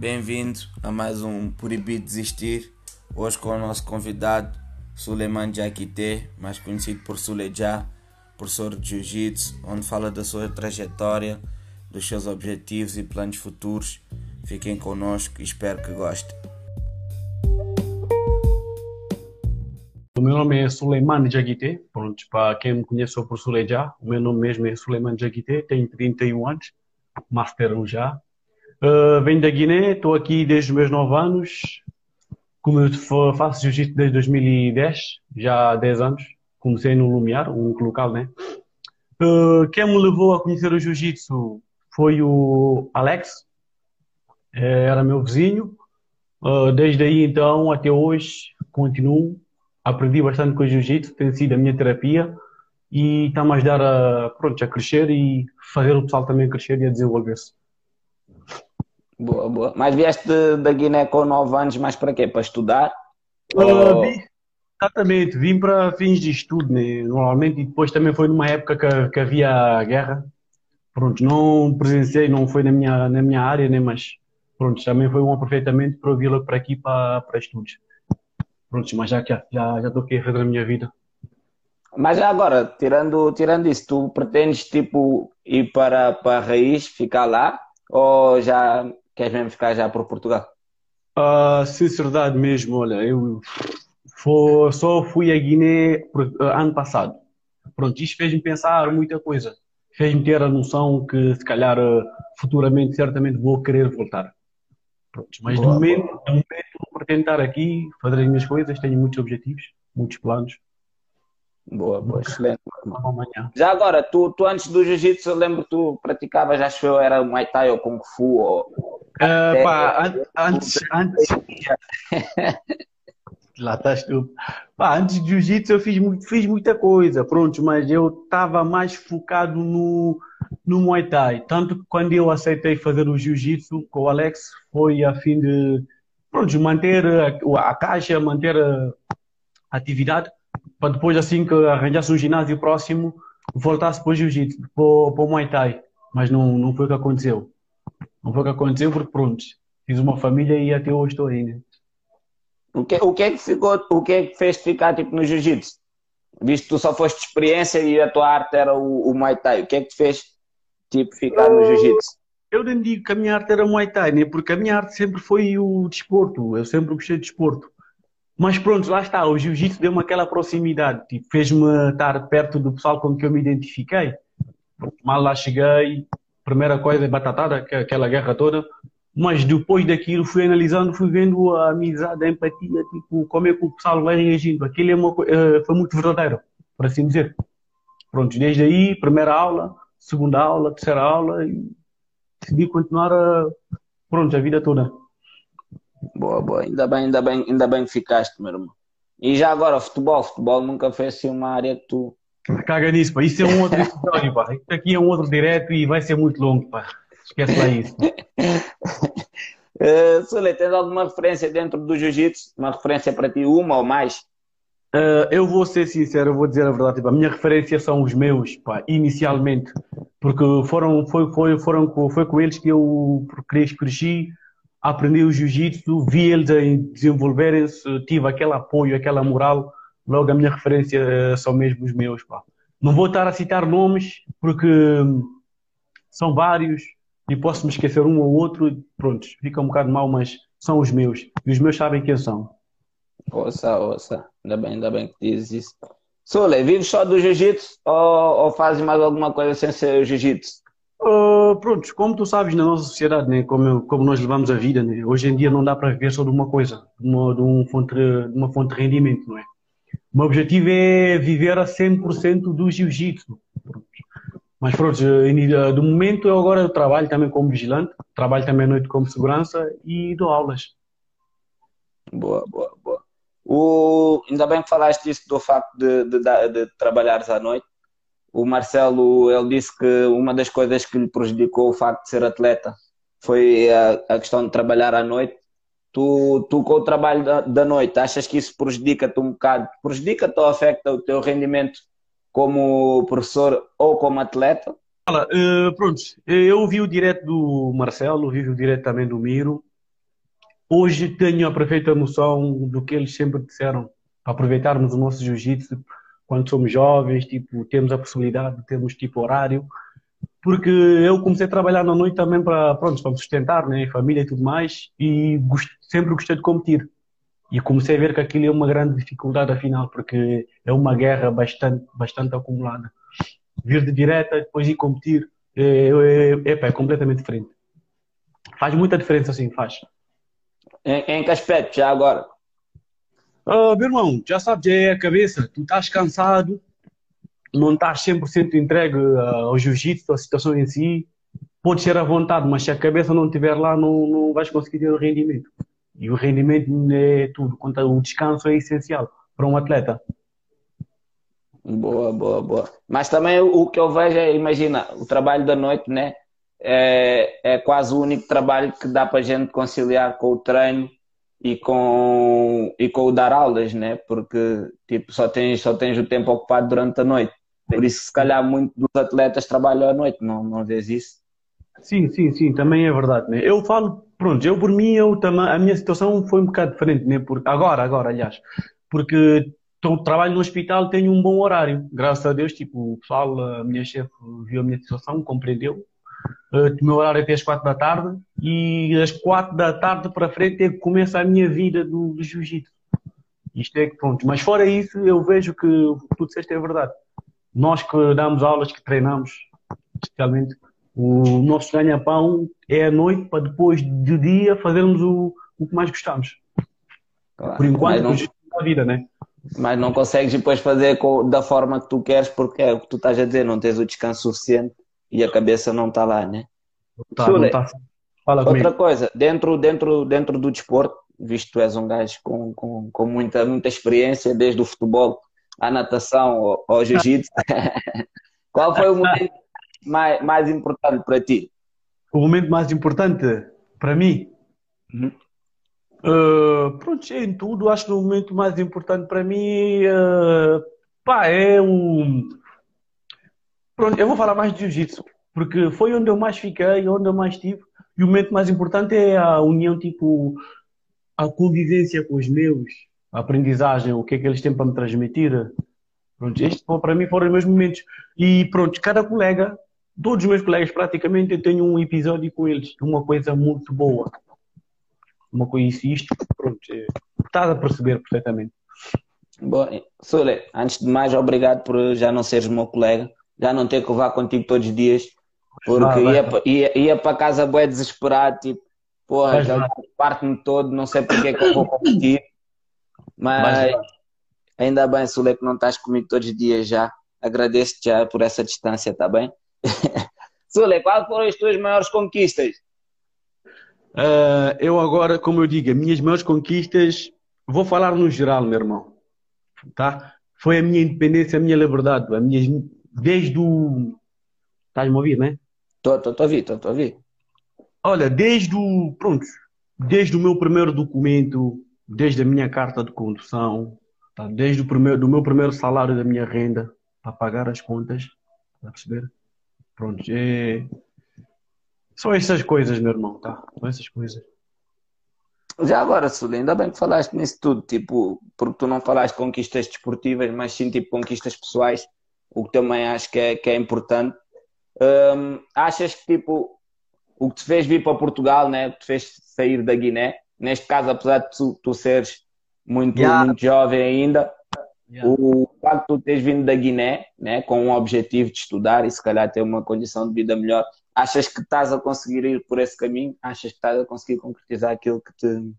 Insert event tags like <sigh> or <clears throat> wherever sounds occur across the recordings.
Bem-vindo a mais um Proibido Desistir. Hoje com o nosso convidado Suleiman Jaquite, mais conhecido por Suleja, professor de Jiu-Jitsu, onde fala da sua trajetória, dos seus objetivos e planos futuros. Fiquem connosco e espero que gostem. O meu nome é Suleiman Jaguite, pronto, para quem me conhece sou por Suleja, o meu nome mesmo é Suleiman Jaguite, tenho 31 anos, Master 1 já. Uh, venho da Guiné, estou aqui desde os meus 9 anos, como eu faço jiu-jitsu desde 2010, já há 10 anos, comecei no Lumiar, um local, né? Uh, quem me levou a conhecer o jiu-jitsu foi o Alex, eh, era meu vizinho, uh, desde aí então até hoje continuo. Aprendi bastante com o jiu-jitsu, tem sido a minha terapia. E está-me a ajudar a, pronto, a crescer e fazer o pessoal também crescer e a desenvolver-se. Boa, boa. Mas vieste da Guiné com 9 anos, mais para quê? Para estudar? Uh, Ou... vim, exatamente, vim para fins de estudo, né? normalmente, e depois também foi numa época que, que havia guerra. Pronto, não presenciei, não foi na minha, na minha área, né? mas pronto, também foi um aproveitamento para vir para aqui para, para estudos. Pronto, mas já já já estou aqui a fazer a minha vida. Mas agora, tirando, tirando isso, tu pretendes tipo ir para, para a raiz, ficar lá? Ou já queres mesmo ficar já por Portugal? Uh, sinceridade mesmo, olha, eu for, só fui a Guiné uh, ano passado. Pronto, isto fez-me pensar muita coisa. Fez-me ter a noção que se calhar uh, futuramente, certamente vou querer voltar. Pronto, mas boa, de momento, de momento pretendo estar aqui, fazer as minhas coisas, tenho muitos objetivos, muitos planos. Boa, boa, excelente. Já agora, tu, tu antes do jiu-jitsu, eu lembro que tu praticavas, acho que eu era Muay Thai ou Kung Fu ou... Uh, pá, an antes, antes... <laughs> Lá estás tu. Pá, antes do jiu-jitsu eu fiz, muito, fiz muita coisa, pronto, mas eu estava mais focado no, no Muay Thai. Tanto que quando eu aceitei fazer o jiu-jitsu com o Alex, foi a fim de pronto, manter a, a caixa, manter a atividade, para depois, assim que arranjasse um ginásio próximo, voltasse para o jiu-jitsu, para, para o Muay Thai. Mas não, não foi o que aconteceu. Não foi o que aconteceu porque, pronto, fiz uma família e até hoje estou aí, né? O que, o que é que ficou, o que é que fez ficar tipo no jiu-jitsu? Visto que tu só foste experiência e a tua arte era o, o Muay Thai, o que é que te fez tipo ficar no jiu-jitsu? eu nem digo que a minha arte era Muay Thai, né? porque a minha arte sempre foi o desporto, eu sempre gostei de desporto. Mas pronto, lá está, o jiu-jitsu deu-me aquela proximidade, tipo, fez-me estar perto do pessoal com que eu me identifiquei. Mal lá cheguei, primeira coisa, batatada, aquela guerra toda, mas depois daquilo fui analisando, fui vendo a amizade, a empatia, tipo, como é que o pessoal vai reagindo. Aquilo é uma, uh, foi muito verdadeiro, por assim dizer. Pronto, desde aí, primeira aula, segunda aula, terceira aula, e decidi continuar a, pronto, a vida toda. Boa, boa. Ainda bem, ainda bem, ainda bem que ficaste, meu irmão. E já agora, futebol, futebol nunca foi assim uma área que tu. Caga nisso, pá. Isso é um outro <laughs> episódio, pá. Isto aqui é um outro direto e vai ser muito longo, pá. Esquece lá isso. <laughs> uh, Sule, tens alguma referência dentro do jiu-jitsu? Uma referência para ti, uma ou mais? Uh, eu vou ser sincero, eu vou dizer a verdade. Tipo, a minha referência são os meus, pá, inicialmente, porque foram, foi, foi, foram, foi com eles que eu cresci, aprendi o jiu-jitsu, vi eles desenvolverem-se, tive aquele apoio, aquela moral. Logo, a minha referência uh, são mesmo os meus, pá. Não vou estar a citar nomes, porque hum, são vários e posso me esquecer um ou outro. Pronto, fica um bocado mal, mas são os meus. E os meus sabem quem são. Ouça, ouça. Ainda bem, ainda bem que dizes isso. Sule, vives só do jiu-jitsu ou, ou fazes mais alguma coisa sem ser o jiu-jitsu? Uh, pronto, como tu sabes na nossa sociedade, né, como, como nós levamos a vida, né, hoje em dia não dá para viver só de uma coisa, de uma, de, um fonte, de uma fonte de rendimento, não é? O meu objetivo é viver a 100% do jiu-jitsu. Mas pronto, do momento eu agora trabalho também como vigilante, trabalho também à noite como segurança e dou aulas. Boa, boa, boa. O, ainda bem que falaste isso do facto de, de, de, de trabalhares à noite. O Marcelo, ele disse que uma das coisas que lhe prejudicou o facto de ser atleta foi a, a questão de trabalhar à noite. Tu, tu com o trabalho da, da noite, achas que isso prejudica-te um bocado? Prejudica-te ou afeta o teu rendimento como professor ou como atleta? Uh, pronto, eu vi o direto do Marcelo, vi o direto também do Miro hoje tenho a perfeita noção do que eles sempre disseram, aproveitarmos o nosso jiu-jitsu quando somos jovens, tipo, temos a possibilidade, temos tipo horário, porque eu comecei a trabalhar na noite também para, pronto, para me sustentar, né, família e tudo mais, e gost, sempre gostei de competir. E comecei a ver que aquilo é uma grande dificuldade afinal, porque é uma guerra bastante, bastante acumulada. Vir de direta, depois ir competir, é, é, é, é completamente diferente. Faz muita diferença, assim, faz. Em, em que aspecto, já agora? Uh, meu irmão, já sabes, é a cabeça. Tu estás cansado, não estás 100% entregue ao jiu-jitsu, à situação em si. Pode ser à vontade, mas se a cabeça não estiver lá, não, não vais conseguir ter o rendimento. E o rendimento é tudo. O descanso é essencial para um atleta. Boa, boa, boa. Mas também o que eu vejo é, imagina, o trabalho da noite, né? É, é quase o único trabalho que dá para a gente conciliar com o treino e com, e com o dar aulas, né? Porque tipo, só, tens, só tens o tempo ocupado durante a noite. Por isso, se calhar, muitos dos atletas trabalham à noite, não, não vês isso? Sim, sim, sim, também é verdade. Né? Eu falo, pronto, eu por mim, eu também, a minha situação foi um bocado diferente, né? Porque, agora, agora, aliás, porque tô, trabalho no hospital, tenho um bom horário, graças a Deus, tipo, o pessoal, a minha chefe viu a minha situação, compreendeu, uh, o meu horário é até às quatro da tarde e às quatro da tarde para frente é que começa a minha vida do, do jiu-jitsu. Isto é que pronto. Mas fora isso, eu vejo que o que tu disseste é verdade. Nós que damos aulas, que treinamos, especialmente, o nosso ganha-pão é à noite para depois do dia fazermos o, o que mais gostamos. Claro, Por enquanto, não, a vida, né? Mas não consegues depois fazer da forma que tu queres, porque é o que tu estás a dizer, não tens o descanso suficiente e a cabeça não está lá, né? Tá, Sule, tá. Outra comigo. coisa, dentro, dentro, dentro do desporto, visto que tu és um gajo com, com, com muita, muita experiência, desde o futebol à natação, ao, ao jiu-jitsu, <laughs> qual foi o momento mais, mais importante para ti? O momento mais importante para mim? Uhum. Uh, pronto, em tudo, acho que o momento mais importante para mim uh, pá, é um. Pronto, eu vou falar mais de jiu-jitsu, porque foi onde eu mais fiquei, onde eu mais estive. E o momento mais importante é a união, tipo, a convivência com os meus, a aprendizagem, o que é que eles têm para me transmitir. Pronto, este para mim foram os meus momentos. E pronto, cada colega, todos os meus colegas praticamente, eu tenho um episódio com eles, uma coisa muito boa. Uma coisa isto, pronto, é, estás a perceber perfeitamente. Bom, Sule, antes de mais, obrigado por já não seres meu colega, já não ter que levar contigo todos os dias porque ah, ia, ia, ia para casa bué desesperado, tipo, porra, parte-me todo, não sei porque é que eu vou competir. Mas ainda bem, Sule, que não estás comigo todos os dias já. Agradeço-te já por essa distância, tá bem? <laughs> Sule, quais foram as tuas maiores conquistas? Uh, eu agora, como eu digo, as minhas maiores conquistas, vou falar no geral, meu irmão. Tá? Foi a minha independência, a minha liberdade, a minha, desde o Estás-me a ouvir, né? Estou a ouvir, estou a ouvir. Olha, desde o, pronto, desde o meu primeiro documento, desde a minha carta de condução, tá? desde o primeiro, do meu primeiro salário da minha renda, para pagar as contas, a perceber? Pronto, é... São essas coisas, meu irmão, tá? São essas coisas. Já agora, Sul, ainda bem que falaste nisso tudo, tipo, porque tu não falaste conquistas desportivas, mas sim tipo conquistas pessoais, o que também acho que é, que é importante um, achas que tipo o que te fez vir para Portugal, né? O que te fez sair da Guiné, neste caso, apesar de tu, tu seres muito, yeah. muito jovem ainda, yeah. o facto de tu teres vindo da Guiné, né? Com um objetivo de estudar e se calhar ter uma condição de vida melhor, achas que estás a conseguir ir por esse caminho? Achas que estás a conseguir concretizar aquilo que te,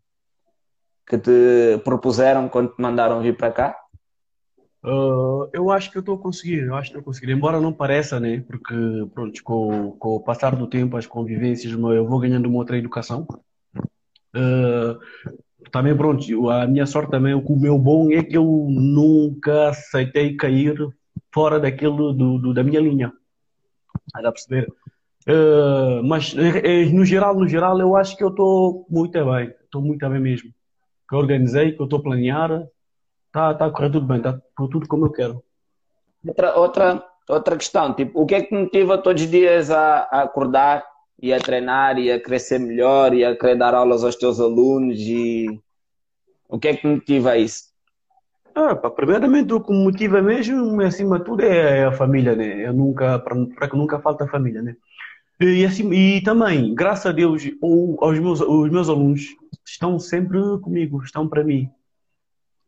que te propuseram quando te mandaram vir para cá? Uh, eu acho que eu estou a conseguir, eu acho que estou a conseguir, embora não pareça, né? Porque, pronto, com, com o passar do tempo, as convivências, eu vou ganhando uma outra educação. Uh, também, pronto, a minha sorte também, o meu bom é que eu nunca aceitei cair fora daquilo do, do da minha linha. Dá a perceber? Uh, mas, no geral, no geral, eu acho que eu estou muito bem, estou muito bem mesmo. Que eu organizei, que eu estou a planear, Tá, tá correndo tudo bem, tá tudo como eu quero. Outra, outra, outra questão, tipo, o que é que motiva todos os dias a, a acordar, e a treinar e a crescer melhor e a querer dar aulas aos teus alunos e o que é que motiva isso? Ah, pá, primeiramente o que me motiva mesmo, acima de tudo, é a família, né? Eu nunca, para que nunca falta família, né? E, assim, e também, graças a Deus, os meus, os meus alunos estão sempre comigo, estão para mim.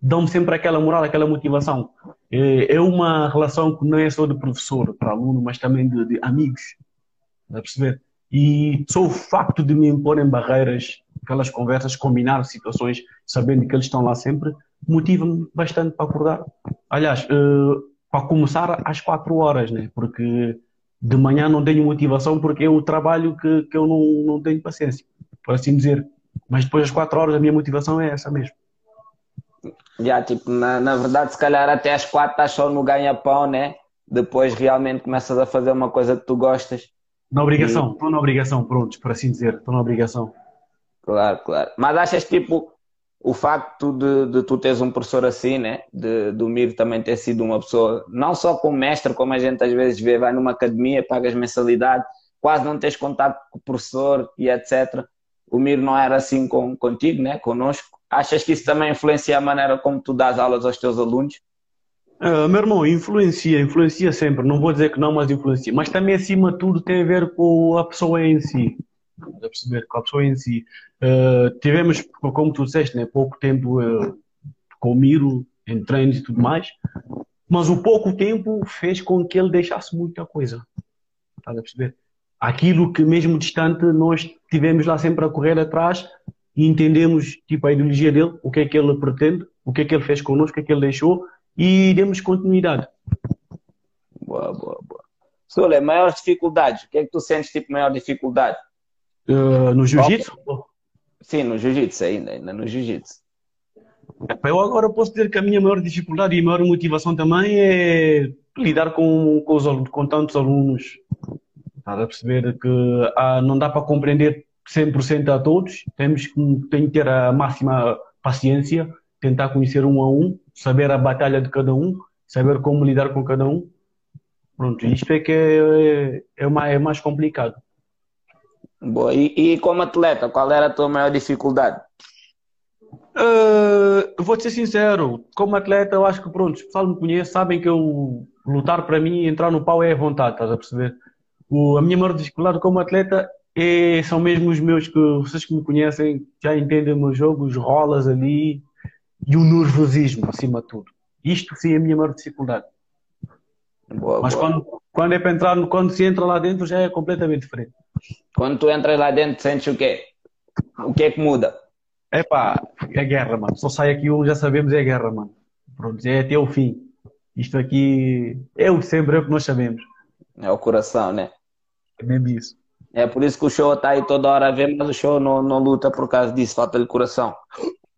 Dão-me sempre aquela moral, aquela motivação. É, é uma relação que não é só de professor para aluno, mas também de, de amigos. Está a perceber? E só o facto de me imporem barreiras, aquelas conversas, combinar situações, sabendo que eles estão lá sempre, motiva-me bastante para acordar. Aliás, uh, para começar às 4 horas, né? porque de manhã não tenho motivação, porque é o trabalho que, que eu não, não tenho paciência, por assim dizer. Mas depois das 4 horas a minha motivação é essa mesmo. Já, tipo, na, na verdade, se calhar até às 4 estás só no ganha-pão, né? Depois realmente começas a fazer uma coisa que tu gostas na obrigação, estou na obrigação, pronto, por assim dizer, estou na obrigação. Claro, claro. Mas achas tipo o facto de, de tu teres um professor assim, né? De, do Miro também ter sido uma pessoa, não só como mestre, como a gente às vezes vê, vai numa academia, pagas mensalidade, quase não tens contato com o professor e etc. O Miro não era assim com, contigo, né? Conosco. Achas que isso também influencia a maneira como tu dás aulas aos teus alunos? Uh, meu irmão, influencia, influencia sempre. Não vou dizer que não, mas influencia. Mas também, acima de tudo, tem a ver com a pessoa em si. A perceber, com a pessoa em si. Uh, tivemos, como tu disseste, né, pouco tempo uh, com o Miro, em treinos e tudo mais. Mas o pouco tempo fez com que ele deixasse muita coisa. Estás a perceber? Aquilo que, mesmo distante, nós tivemos lá sempre a correr atrás e entendemos tipo, a ideologia dele, o que é que ele pretende, o que é que ele fez connosco, o que é que ele deixou e demos continuidade. Boa, boa, boa. Sule, maiores dificuldades. O que é que tu sentes tipo maior dificuldade? Uh, no jiu-jitsu? Sim, no jiu-jitsu ainda, ainda no jiu-jitsu. Eu agora posso dizer que a minha maior dificuldade e maior motivação também é lidar com, com, os, com tantos alunos. Estás a perceber que ah, não dá para compreender 100% a todos, temos que, tem que ter a máxima paciência, tentar conhecer um a um saber a batalha de cada um, saber como lidar com cada um. Pronto, isto é que é, é, mais, é mais complicado. Boa. E, e, como atleta, qual era a tua maior dificuldade? Uh, vou te ser sincero, como atleta, eu acho que pronto, o pessoal me conhece, sabem que eu lutar para mim, entrar no pau é vontade, estás a perceber? O, a minha maior dificuldade como atleta é, são mesmo os meus que vocês que me conhecem já entendem o meu jogo, os rolas ali, e o nervosismo, acima de tudo. Isto sim é a minha maior dificuldade. Boa, Mas boa. Quando, quando é para entrar, quando se entra lá dentro já é completamente diferente. Quando tu entras lá dentro, sentes o quê? O que é que muda? É pá, é guerra, mano. Só sai aqui um, já sabemos, é guerra, mano. Pronto, é até o fim. Isto aqui é o sempre, é o que nós sabemos. É o coração, né? É mesmo isso. É por isso que o show está aí toda hora a ver, mas o show não, não luta por causa disso, falta-lhe coração.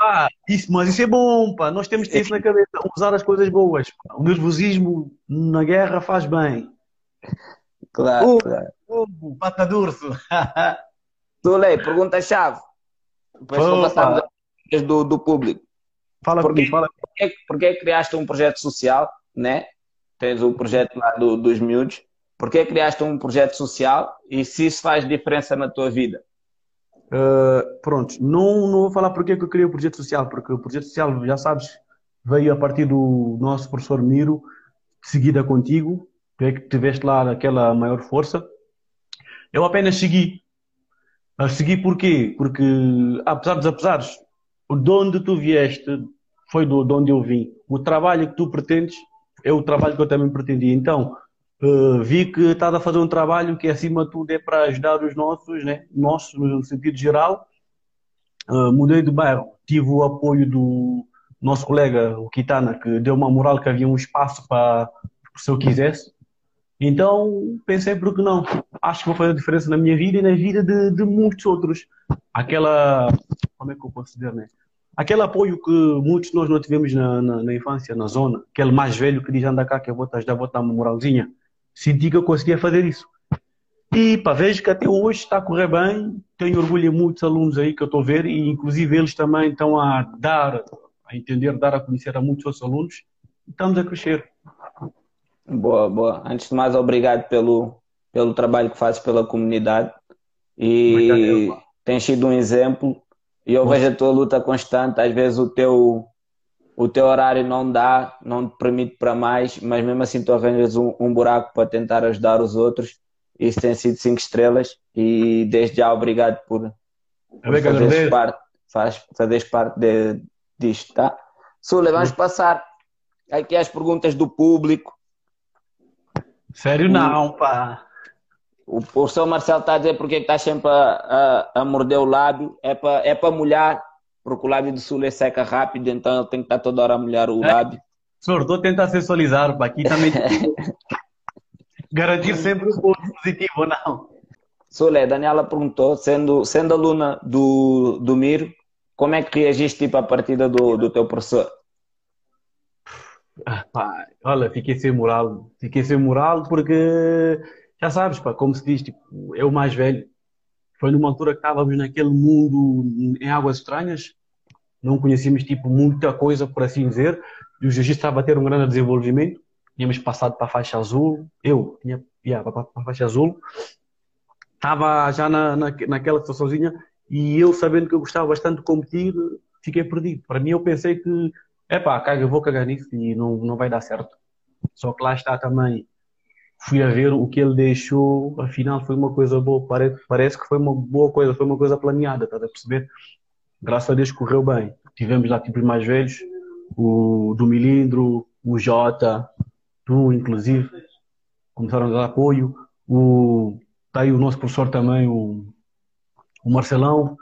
Ah, isso, mas isso é bom, pá. Nós temos que ter isso na cabeça, usar as coisas boas. Pá. O nervosismo na guerra faz bem. Claro, uh, claro. Uh, pata durso. <laughs> Tulei, pergunta-chave. Depois passar do, do público. Fala porque, fala. Porquê, porquê criaste um projeto social, né? Tens o projeto lá do, dos miúdos. Porquê criaste um projeto social e se isso faz diferença na tua vida? Uh, pronto, não, não vou falar porque é que eu criei o projeto social, porque o projeto social, já sabes, veio a partir do nosso professor Miro, de seguida contigo, tu é que tiveste lá aquela maior força. Eu apenas segui. Uh, segui porquê? Porque, apesar dos apesares, de onde tu vieste foi do, de onde eu vim. O trabalho que tu pretendes é o trabalho que eu também pretendia. Então, Uh, vi que estás a fazer um trabalho que, acima de tudo, é para ajudar os nossos, né? nossos no sentido geral. Uh, mudei de bairro, tive o apoio do nosso colega, o Kitana, que deu uma moral que havia um espaço para se eu quisesse. Então, pensei, por que não? Acho que vou fazer diferença na minha vida e na vida de, de muitos outros. Aquela. Como é que eu dizer, né? Aquele apoio que muitos de nós não tivemos na, na, na infância, na zona. Aquele mais velho que diz: anda cá que eu vou te ajudar, vou te dar uma moralzinha senti que eu conseguia fazer isso. E pá, vejo que até hoje está a correr bem, tenho orgulho de muitos alunos aí que eu estou a ver, e inclusive eles também estão a dar, a entender, dar a conhecer a muitos outros alunos, estamos a crescer. Boa, boa. Antes de mais, obrigado pelo, pelo trabalho que fazes pela comunidade. e tens sido um exemplo. E eu vejo a tua luta constante. Às vezes o teu, o teu horário não dá, não te permite para mais, mas mesmo assim tu arranjas um, um buraco para tentar ajudar os outros. Isso tem sido cinco estrelas e desde já obrigado por, por fazeres parte, faz, fazeres parte de, disto, tá? Sule, vamos passar aqui as perguntas do público. Sério não, pá. O professor Marcelo está a dizer porque está sempre a, a, a, morder o lábio. É para é para molhar, porque o lábio do Sul é seca rápido, então ele tem que estar toda hora a molhar o é. lábio. Senhor, estou a tentar sensualizar, para aqui também. <laughs> Garantir sempre o ponto positivo, não? Sule, Daniela perguntou, sendo, sendo aluna do, do Miro, como é que reagiste tipo, à partida do, do teu professor? Ah, pá, olha, fiquei sem moral. Fiquei sem moral porque já sabes, pá, como se diz, tipo, é o mais velho. Foi numa altura que estávamos naquele mundo em águas estranhas, não conhecíamos tipo muita coisa, por assim dizer, e o jiu-jitsu estava a ter um grande desenvolvimento. Tínhamos passado para a faixa azul, eu tinha yeah, para a faixa azul, estava já na, na, naquela situaçãozinha e eu sabendo que eu gostava bastante de competir, fiquei perdido. Para mim, eu pensei que, é eu vou cagar nisso e não, não vai dar certo. Só que lá está também fui a ver o que ele deixou, afinal foi uma coisa boa, parece, parece que foi uma boa coisa, foi uma coisa planeada, estás a perceber? Graças a Deus correu bem. Tivemos lá tipos mais velhos, o do Milindro, o Jota, tu inclusive, começaram a dar apoio, o, tá aí o nosso professor também, o, o Marcelão.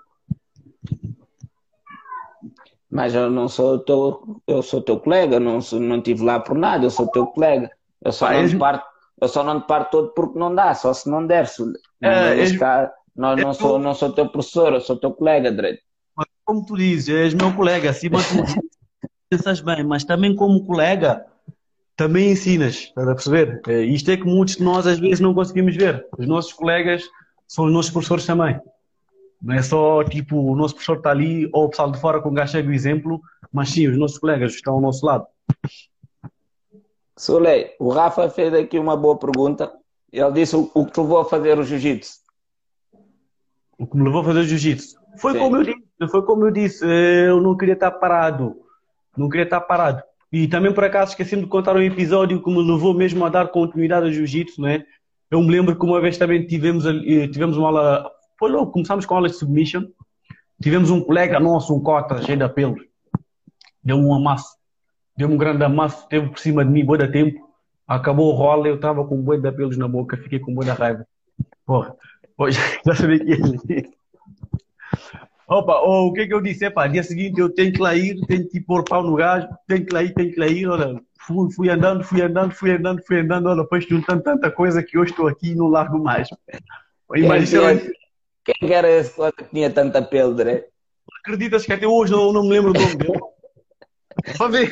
Mas eu não sou teu, eu sou teu colega, não, sou, não estive lá por nada, eu sou teu colega. Eu só não parto eu só não te paro todo porque não dá, só se não der. Se não é, cá, não, não, sou, não sou teu professor, eu sou teu colega, direito. Como tu dizes, és meu colega, acima de <laughs> pensas bem, mas também como colega, também ensinas, estás a perceber? É, isto é que muitos de nós às vezes não conseguimos ver. Os nossos colegas são os nossos professores também. Não é só tipo o nosso professor está ali ou o pessoal de fora com um gajo o exemplo, mas sim, os nossos colegas estão ao nosso lado. Solei, o Rafa fez aqui uma boa pergunta. Ele disse o, o que te levou a fazer o jiu-jitsu. O que me levou a fazer o jiu-jitsu? Foi como eu disse, foi como eu disse, eu não queria estar parado. Não queria estar parado. E também por acaso esqueci de contar um episódio que me levou mesmo a dar continuidade ao jiu-jitsu, não é? Eu me lembro que uma vez também tivemos, eh, tivemos uma aula, foi logo, começámos com a aula de submission. Tivemos um colega nosso, um cota, cheio de pelos. Deu um amasso deu-me um grande amasso, teve por cima de mim boa da tempo, acabou o rolo, eu estava com boi de pelos na boca, fiquei com boi da raiva. Porra, <laughs> hoje já sabia que ia Opa, oh, o que é que eu disse? Epá, dia seguinte eu tenho que lá ir, tenho que pôr pau no gajo, tenho que lá ir, tenho que lá ir, olha, fui, fui andando, fui andando, fui andando, fui andando, olha, depois juntando tanta coisa que hoje estou aqui e não largo mais. Imagina. Quem, quem era esse que tinha tanta pele, né? Acreditas que até hoje não, não me lembro do nome dele? Só ver.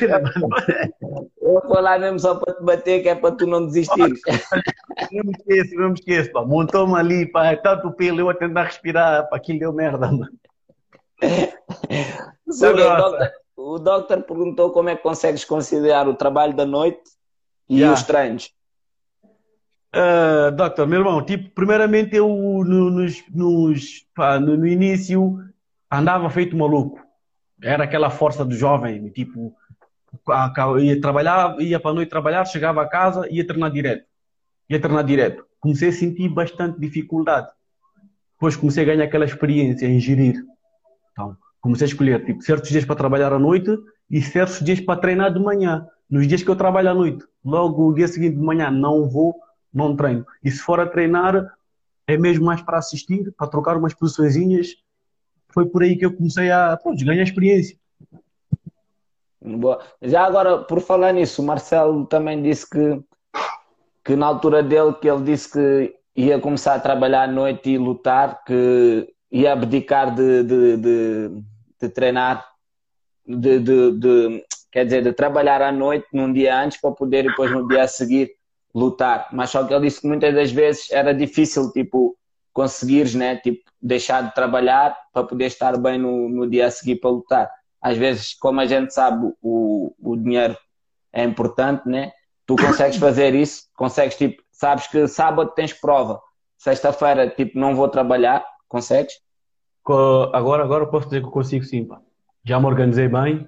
Eu vou lá mesmo só para te bater, que é para tu não desistir. Não me esqueço, não me esqueço. Montou-me ali, pá, é tanto pelo, eu a tentar respirar, para aquilo deu merda, mano. O, doctor, o doctor perguntou como é que consegues considerar o trabalho da noite e yeah. os treinos. Uh, doctor, meu irmão, tipo, primeiramente eu no, nos, nos, pá, no, no início andava feito maluco era aquela força do jovem, tipo, ia trabalhar, ia para a noite trabalhar, chegava a casa, ia treinar direto. Ia treinar direto. Comecei a sentir bastante dificuldade. Depois comecei a ganhar aquela experiência em gerir. Então, comecei a escolher, tipo, certos dias para trabalhar à noite e certos dias para treinar de manhã. Nos dias que eu trabalho à noite, logo o dia seguinte de manhã não vou, não treino. E se for a treinar, é mesmo mais para assistir, para trocar umas posiçõezinhas foi por aí que eu comecei a pronto, ganhar experiência. Boa. Já agora, por falar nisso, o Marcelo também disse que, que na altura dele que ele disse que ia começar a trabalhar à noite e lutar, que ia abdicar de, de, de, de treinar, de, de, de, quer dizer, de trabalhar à noite num dia antes para poder depois no dia a seguir lutar. Mas só que ele disse que muitas das vezes era difícil, tipo, conseguires, né? Tipo, deixar de trabalhar para poder estar bem no, no dia a seguir para lutar. Às vezes, como a gente sabe, o, o dinheiro é importante, né? Tu consegues <coughs> fazer isso, consegues, tipo, sabes que sábado tens prova, sexta-feira, tipo, não vou trabalhar, Consegues? Agora, agora posso dizer que consigo sim, pá. Já me organizei bem.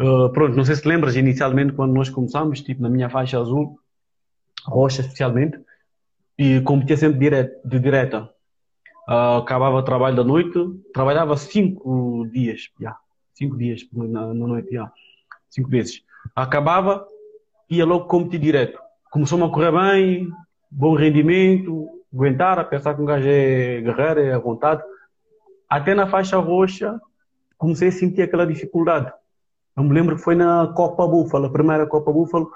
Uh, pronto, não sei se te lembras, inicialmente quando nós começámos, tipo na minha faixa azul, roxa especialmente, e competia sempre de direta. Uh, acabava o trabalho da noite, trabalhava cinco dias, já. Cinco dias na, na noite, já. Cinco vezes. Acabava, ia logo competir direto. Começou-me a correr bem, bom rendimento, aguentar, a pensar que um gajo é guerreiro, é à vontade. Até na faixa roxa, comecei a sentir aquela dificuldade. Eu me lembro que foi na Copa Búfalo, a primeira Copa Búfalo,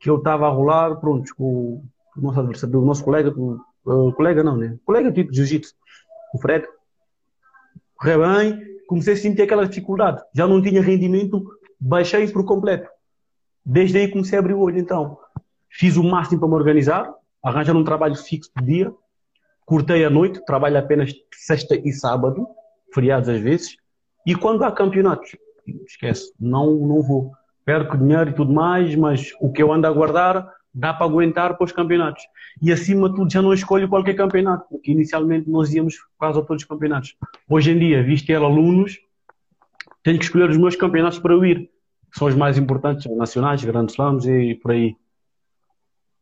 que eu estava a rolar, pronto, com o nosso adversário, o nosso colega, o, uh, colega não, né? Colega tipo de jiu-jitsu, o Fred. Correu bem, comecei a sentir aquela dificuldade. Já não tinha rendimento, baixei por completo. Desde aí comecei a abrir o olho, então. Fiz o máximo para me organizar, arranjar um trabalho fixo de dia, cortei a noite, trabalho apenas sexta e sábado, feriados às vezes, e quando há campeonatos, esquece, não, não vou. Perco dinheiro e tudo mais, mas o que eu ando a guardar dá para aguentar para os campeonatos. E acima de tudo já não escolho qualquer campeonato, porque inicialmente nós íamos quase a todos os campeonatos. Hoje em dia, visto ter alunos, tenho que escolher os meus campeonatos para eu ir. São os mais importantes, nacionais, grandes slams e por aí.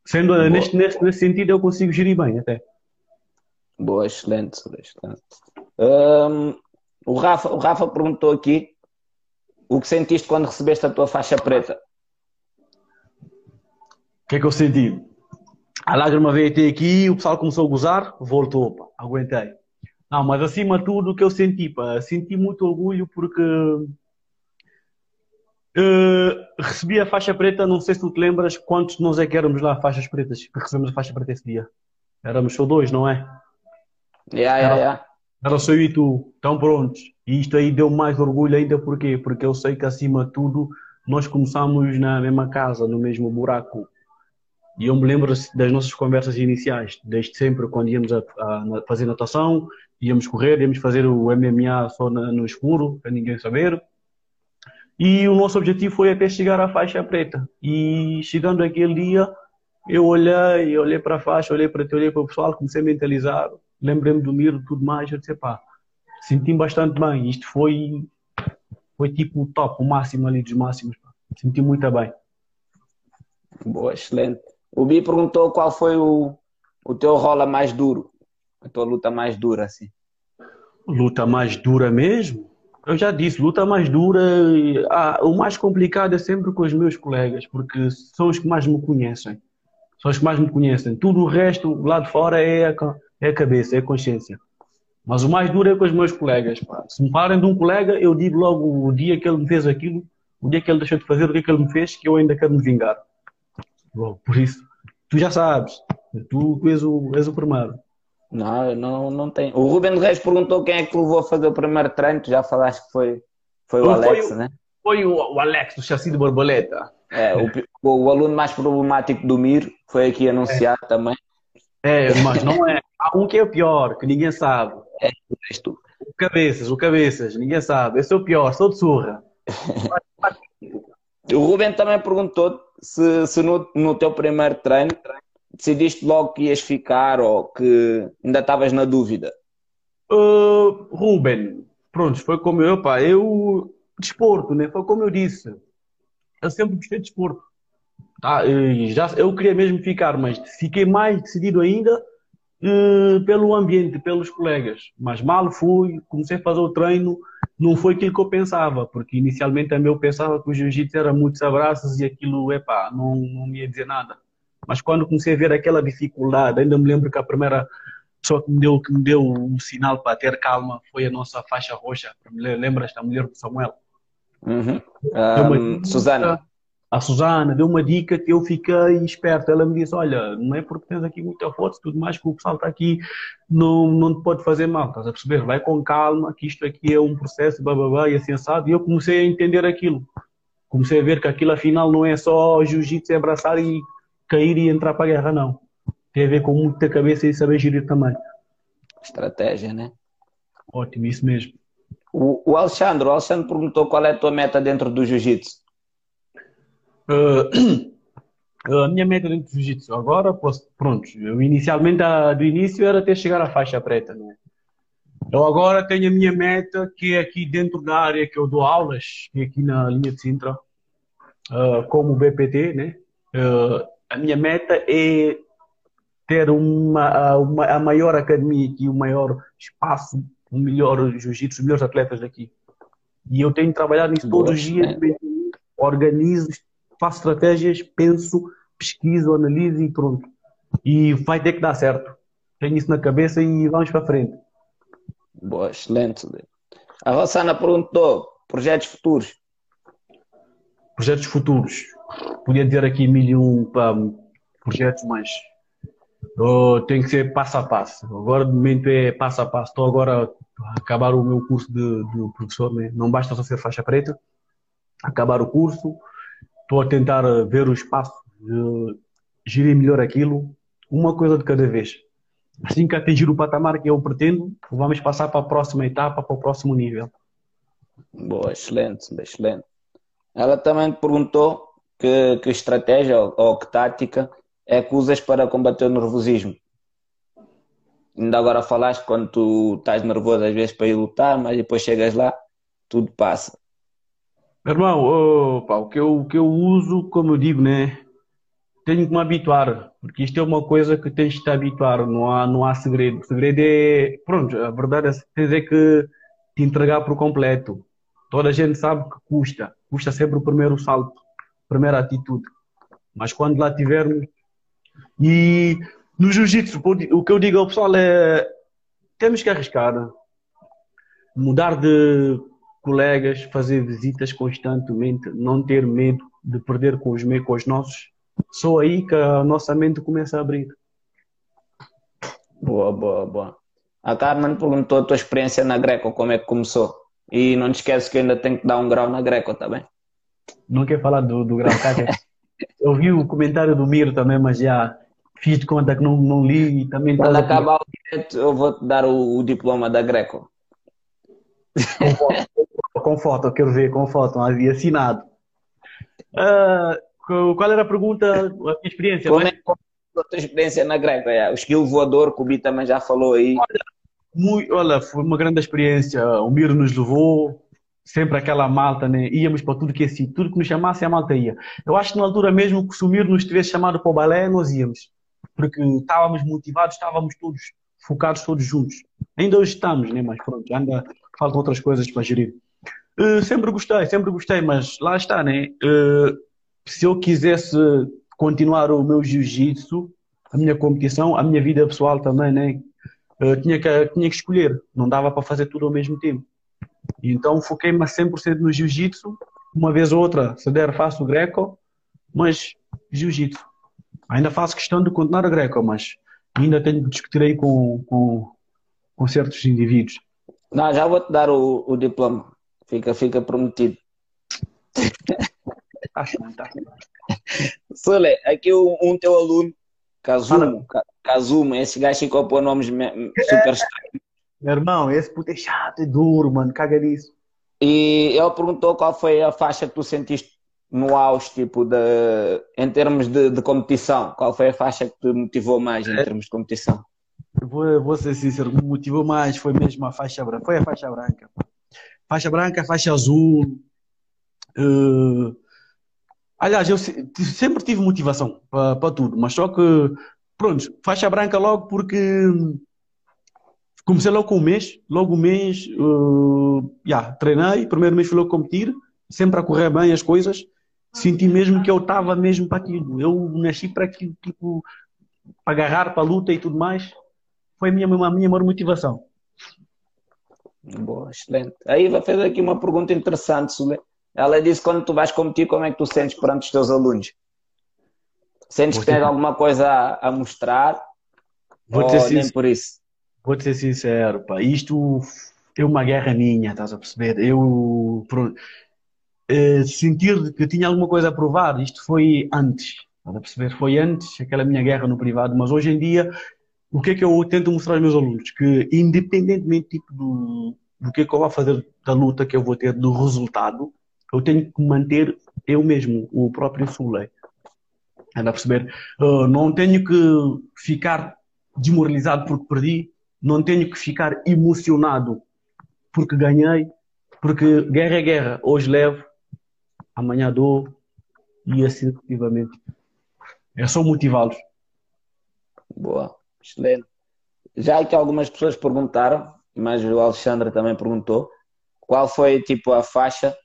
Sendo neste, neste, nesse sentido, eu consigo gerir bem até. Boa, excelente, excelente. Um, o, Rafa, o Rafa perguntou aqui o que sentiste quando recebeste a tua faixa preta. O que é que eu senti? A lágrima veio até aqui, o pessoal começou a gozar, voltou, pá, aguentei. Não, mas acima de tudo o que eu senti, pá, senti muito orgulho porque Uh, recebi a faixa preta, não sei se tu te lembras quantos nós é que éramos lá, faixas pretas, que recebemos a faixa preta esse dia. Éramos só dois, não é? Yeah, yeah, yeah. Era só eu e tu, tão prontos. E isto aí deu mais orgulho ainda, porquê? Porque eu sei que acima de tudo nós começamos na mesma casa, no mesmo buraco. E eu me lembro das nossas conversas iniciais, desde sempre, quando íamos a, a fazer natação, íamos correr, íamos fazer o MMA só na, no escuro, para ninguém saber e o nosso objetivo foi até chegar à faixa preta. E chegando aquele dia, eu olhei, olhei para a faixa, olhei para ti, olhei para o pessoal, comecei a mentalizar, lembrei-me do Miro tudo mais, eu disse, pá, senti-me bastante bem. Isto foi, foi tipo o top, o máximo ali dos máximos. Pá. Senti muito bem. Boa, excelente. O Bi perguntou qual foi o, o teu rola mais duro, a tua luta mais dura, assim. Luta mais dura mesmo? Eu já disse, luta mais dura, ah, o mais complicado é sempre com os meus colegas, porque são os que mais me conhecem. São os que mais me conhecem. Tudo o resto, lá de fora, é a, é a cabeça, é a consciência. Mas o mais duro é com os meus colegas. Pá. Se me falarem de um colega, eu digo logo o dia que ele me fez aquilo, o dia que ele deixou de fazer, o dia que ele me fez, que eu ainda quero me vingar. Bom, por isso, tu já sabes, tu, tu és, o, és o primeiro. Não, não, não tem. O Ruben Reis perguntou quem é que levou a fazer o primeiro treino. Tu já falaste que foi, foi o Alex, foi né? Foi o, o, Alex do chassi de borboleta. É, o, o, aluno mais problemático do Mir foi aqui anunciado é. também. É, mas não é. Há um que é o pior, que ninguém sabe. É, és tu. O Cabeças, o Cabeças, ninguém sabe. Esse é o pior, sou de surra. <laughs> o Ruben também perguntou se, se no, no teu primeiro treino decidiste logo que ias ficar ou que ainda estavas na dúvida? Uh, Ruben, pronto, foi como eu, pá, eu, desporto, né? Foi como eu disse, eu sempre gostei de desporto. Tá, já, eu queria mesmo ficar, mas fiquei mais decidido ainda uh, pelo ambiente, pelos colegas. Mas mal fui, comecei a fazer o treino, não foi aquilo que eu pensava, porque inicialmente também eu pensava que o jiu-jitsu era muitos abraços e aquilo, epá, não, não me ia dizer nada. Mas quando comecei a ver aquela dificuldade, ainda me lembro que a primeira pessoa que me deu, que me deu um sinal para ter calma foi a nossa faixa roxa. Lembras da mulher do Samuel? Uhum. Um, Susana. A Susana deu uma dica que eu fiquei esperto. Ela me disse: Olha, não é porque tens aqui muita foto e tudo mais que o pessoal está aqui, não, não te pode fazer mal. Estás a perceber? Vai com calma, que isto aqui é um processo, bababá, e assim assado. E eu comecei a entender aquilo. Comecei a ver que aquilo afinal não é só jiu-jitsu, é abraçar e cair e entrar para a guerra, não. Tem a ver com muita cabeça e saber gerir também. Estratégia, né? Ótimo, isso mesmo. O, o Alexandre, o Alexandre perguntou qual é a tua meta dentro do jiu-jitsu. Uh, <clears throat> a minha meta dentro do jiu-jitsu agora, posso, pronto, eu inicialmente do início era até chegar à faixa preta, né? Eu agora tenho a minha meta, que é aqui dentro da área que eu dou aulas, que é aqui na linha de Sintra, uh, como BPT, né? Uh, a minha meta é ter uma, uma, a maior academia aqui, o maior espaço, o melhor jiu-jitsu, os melhores atletas daqui. E eu tenho trabalhado nisso todos os dias, né? organizo, faço estratégias, penso, pesquiso, analiso e pronto. E vai ter que dar certo. Tenho isso na cabeça e vamos para frente. Boa, excelente. A Rossana perguntou: projetos futuros. Projetos futuros. Podia dizer aqui mil e um para projetos, mas oh, tem que ser passo a passo. Agora, de momento, é passo a passo. Estou agora a acabar o meu curso de, de professor, né? não basta só ser faixa preta. Acabar o curso, estou a tentar ver o espaço, gerir melhor aquilo, uma coisa de cada vez. Assim que atingir o patamar que eu pretendo, vamos passar para a próxima etapa, para o próximo nível. Boa, excelente, excelente. Ela também perguntou que, que estratégia ou que tática é que usas para combater o nervosismo. Ainda agora falaste quando tu estás nervoso às vezes para ir lutar, mas depois chegas lá, tudo passa. Meu irmão, o, que eu, o que eu uso, como eu digo, né? tenho que me habituar, porque isto é uma coisa que tens de te habituar, não há, não há segredo. O segredo é, pronto, a verdade é tens é que te entregar por completo. Toda a gente sabe que custa, custa sempre o primeiro salto, a primeira atitude. Mas quando lá tivermos. E no jiu-jitsu, o que eu digo ao pessoal é: temos que arriscar, mudar de colegas, fazer visitas constantemente, não ter medo de perder com os, com os nossos só aí que a nossa mente começa a abrir. Boa, boa, boa. A Carmen perguntou a tua experiência na Greco, como é que começou? E não te esqueces que ainda tem que dar um grau na Greco, tá bem? Não quer falar do, do grau, cara. <laughs> Eu vi o comentário do Miro também, mas já fiz de conta que não, não li e também... Quando acabar o direito, eu vou te dar o, o diploma da Greco. Com foto, com foto, eu quero ver, com foto, havia assinado. Uh, qual era a pergunta, a minha experiência? Como é que a tua experiência na Greca? É, o skill voador, que o Bi também já falou aí. Olha, muito, olha, foi uma grande experiência. O Miro nos levou, sempre aquela malta, né? Íamos para tudo que é assim, tudo que nos chamasse a malta ia. Eu acho que na altura mesmo que o Sumir nos tivesse chamado para o balé, nós íamos. Porque estávamos motivados, estávamos todos focados todos juntos. Ainda hoje estamos, né? Mas pronto, ainda faltam outras coisas para gerir. Uh, sempre gostei, sempre gostei, mas lá está, né? Uh, se eu quisesse continuar o meu jiu-jitsu, a minha competição, a minha vida pessoal também, né? Eu tinha, que, tinha que escolher, não dava para fazer tudo ao mesmo tempo. Então foquei-me a 100% no jiu-jitsu, uma vez ou outra, se der faço greco, mas jiu-jitsu. Ainda faço questão de continuar o greco, mas ainda tenho que discutir aí com, com, com certos indivíduos. Não, já vou-te dar o, o diploma, fica, fica prometido. <laughs> Sole, aqui um, um, teu aluno, Kazumo, Kazumo, esse gajo ficou por nomes super estranhos. Meu irmão, esse puto é chato, é duro, mano, caga nisso. E ele perguntou qual foi a faixa que tu sentiste no auge, tipo, de, em termos de, de competição. Qual foi a faixa que te motivou mais em é. termos de competição? Vou, vou ser sincero, me motivou mais foi mesmo a faixa branca. Foi a faixa branca. Faixa branca, faixa azul. Uh, Aliás, eu sempre tive motivação para, tudo, mas só que, pronto, faixa branca logo porque comecei logo com um mês, logo um mês, uh, yeah, treinei, primeiro mês fui logo competir, sempre a correr bem as coisas, senti mesmo que eu estava mesmo para aquilo, eu nasci para aquilo, tipo, para agarrar para a luta e tudo mais, foi a minha, a minha maior motivação. Boa, excelente. Aí fazer aqui uma pergunta interessante, Sule. Ela disse quando tu vais competir, como é que tu sentes perante os teus alunos? Sentes Vou que tens alguma coisa a, mostrar? Vou ou nem por isso? Vou-te ser sincero, pá. Isto é uma guerra minha, estás a perceber? Eu eh, sentir que tinha alguma coisa a provar, isto foi antes, estás a perceber? Foi antes aquela minha guerra no privado, mas hoje em dia o que é que eu tento mostrar aos meus alunos? Que independentemente tipo, do, do que é que eu vou fazer da luta que eu vou ter, do resultado, eu tenho que manter eu mesmo, o próprio Sulé. Anda a perceber? Uh, não tenho que ficar desmoralizado porque perdi, não tenho que ficar emocionado porque ganhei, porque guerra é guerra. Hoje levo, amanhã dou e assim sucessivamente. É só motivá-los. Boa, excelente. Já que algumas pessoas perguntaram, mas o Alexandre também perguntou, qual foi tipo a faixa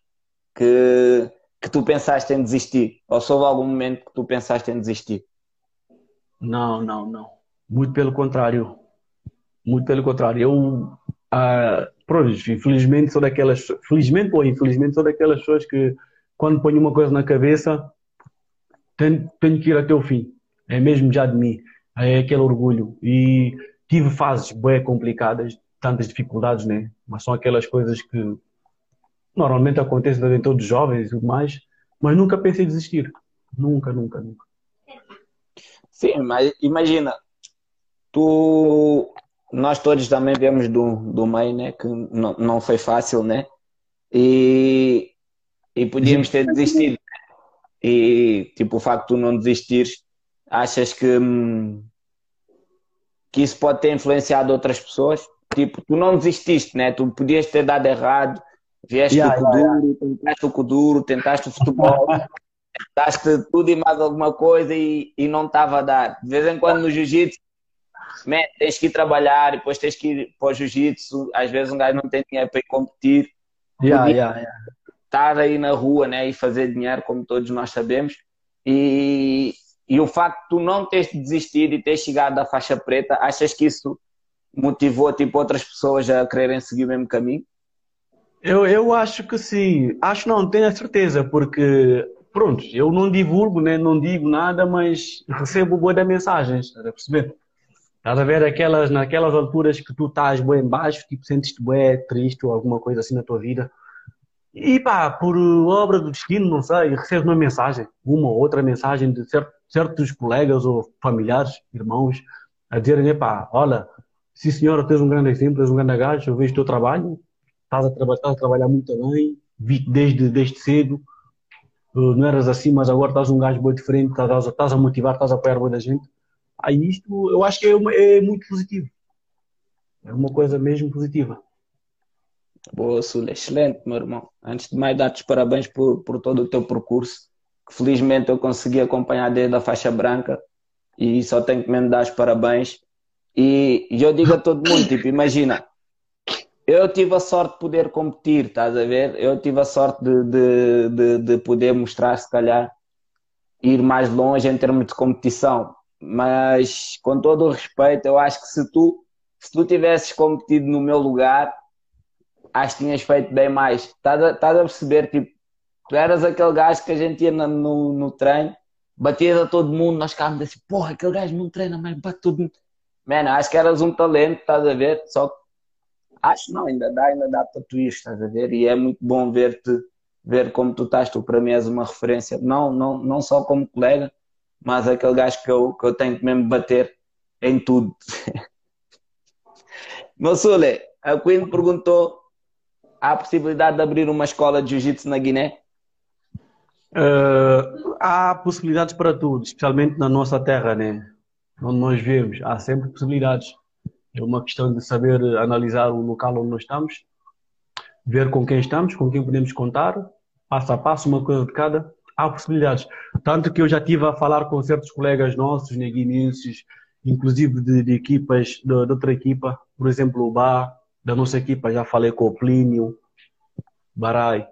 que, que tu pensaste em desistir? Ou se houve algum momento que tu pensaste em desistir? Não, não, não. Muito pelo contrário. Muito pelo contrário. Eu, ah, infelizmente sou daquelas, felizmente ou infelizmente sou daquelas pessoas que quando ponho uma coisa na cabeça tenho, tenho que ir até o fim. É mesmo já de mim. É aquele orgulho. E tive fases bem complicadas, tantas dificuldades, né? Mas são aquelas coisas que normalmente acontecem em todos os jovens e tudo mais, mas nunca pensei em desistir. Nunca, nunca, nunca. Sim, mas imagina, tu, nós todos também viemos do, do meio, né? Que não, não foi fácil, né? E, e podíamos ter desistido. E tipo, o facto de tu não desistires, achas que, hum, que isso pode ter influenciado outras pessoas? Tipo, tu não desististe, né? Tu podias ter dado errado, vieste yeah, do Kuduro, yeah. tentaste o Kuduro, tentaste o futebol, <laughs> tentaste tudo e mais alguma coisa e, e não estava a dar. De vez em quando no jiu-jitsu, tens que ir trabalhar e depois tens que ir para o jiu-jitsu. Às vezes um gajo não tem dinheiro para ir competir. Yeah, yeah, yeah. Estar aí na rua né, e fazer dinheiro, como todos nós sabemos. E, e o facto de tu não teres desistido e teres chegado à faixa preta, achas que isso motivou tipo, outras pessoas a quererem seguir o mesmo caminho? Eu, eu acho que sim. Acho não, tenho a certeza, porque, pronto, eu não divulgo, né, não digo nada, mas recebo boas mensagens, estás a perceber? Estás a ver aquelas, naquelas alturas que tu estás bem embaixo, tipo, sentes-te bem triste ou alguma coisa assim na tua vida. E pá, por obra do destino, não sei, recebo uma mensagem, uma ou outra mensagem de certos colegas ou familiares, irmãos, a dizerem, pá, olha, sim senhora, tens um grande exemplo, tens um grande gajo, eu vejo o teu trabalho, estás a, estás a trabalhar muito bem, vi desde, desde cedo, não eras assim, mas agora estás um gajo bem diferente, estás, estás a motivar, estás a apoiar boa da gente. Aí isto eu acho que é, uma, é muito positivo. É uma coisa mesmo positiva. Boa, Sul, excelente, meu irmão. Antes de mais, dar-te parabéns por, por todo o teu percurso, que felizmente eu consegui acompanhar desde a faixa branca e só tenho que me dar os parabéns. E, e eu digo a todo mundo, tipo, imagina, eu tive a sorte de poder competir, estás a ver? Eu tive a sorte de, de, de, de poder mostrar, se calhar, ir mais longe em termos de competição. Mas, com todo o respeito, eu acho que se tu, se tu tivesses competido no meu lugar, acho que tinhas feito bem mais. Estás a, estás a perceber? Tipo, tu eras aquele gajo que a gente ia no, no, no treino, batias a todo mundo, nós ficávamos assim, porra, aquele gajo não treina, mas bate todo mundo. Mano, acho que eras um talento, estás a ver? Só acho não, ainda dá, ainda dá para tu ir, estás a ver? E é muito bom ver-te, ver como tu estás, tu para mim és uma referência, não, não, não só como colega, mas aquele gajo que eu, que eu tenho que mesmo bater em tudo. <laughs> Mossule, a Queen perguntou: há a possibilidade de abrir uma escola de jiu-jitsu na Guiné? Uh, há possibilidades para tudo, especialmente na nossa terra, né? Onde nós vivemos, há sempre possibilidades. É uma questão de saber analisar o local onde nós estamos, ver com quem estamos, com quem podemos contar, passo a passo, uma coisa de cada. Há possibilidades. Tanto que eu já tive a falar com certos colegas nossos, neguinenses, inclusive de, de equipas, de, de, outra equipa, por exemplo, o Bá, da nossa equipa, já falei com o Plínio, Barai,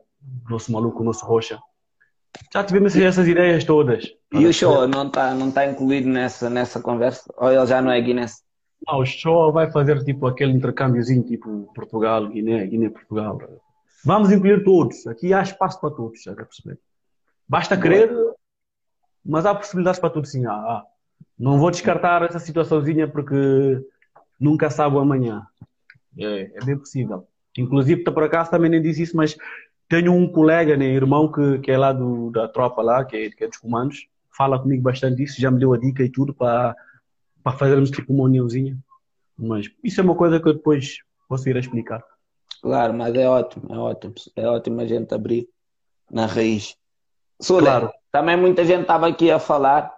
nosso maluco, nosso Rocha. Já tivemos essas ideias todas. E o show não está não tá incluído nessa, nessa conversa? Ou ele já não é Guinness? Não, o show vai fazer tipo aquele intercâmbiozinho, tipo Portugal, Guiné, Guiné, Portugal. Vamos incluir todos. Aqui há espaço para todos, já perceber. Basta querer, mas há possibilidades para tudo sim. Ah, não vou descartar essa situaçãozinha porque nunca sabe o amanhã. É, é bem possível. Inclusive, por acaso também nem disse isso, mas tenho um colega, né, irmão, que, que é lá do, da tropa lá, que é, que é dos comandos, fala comigo bastante disso, já me deu a dica e tudo para para fazermos tipo uma uniãozinha. Mas isso é uma coisa que eu depois posso ir a explicar. Claro, mas é ótimo, é ótimo. É ótimo a gente abrir na raiz. Sule, claro. também muita gente estava aqui a falar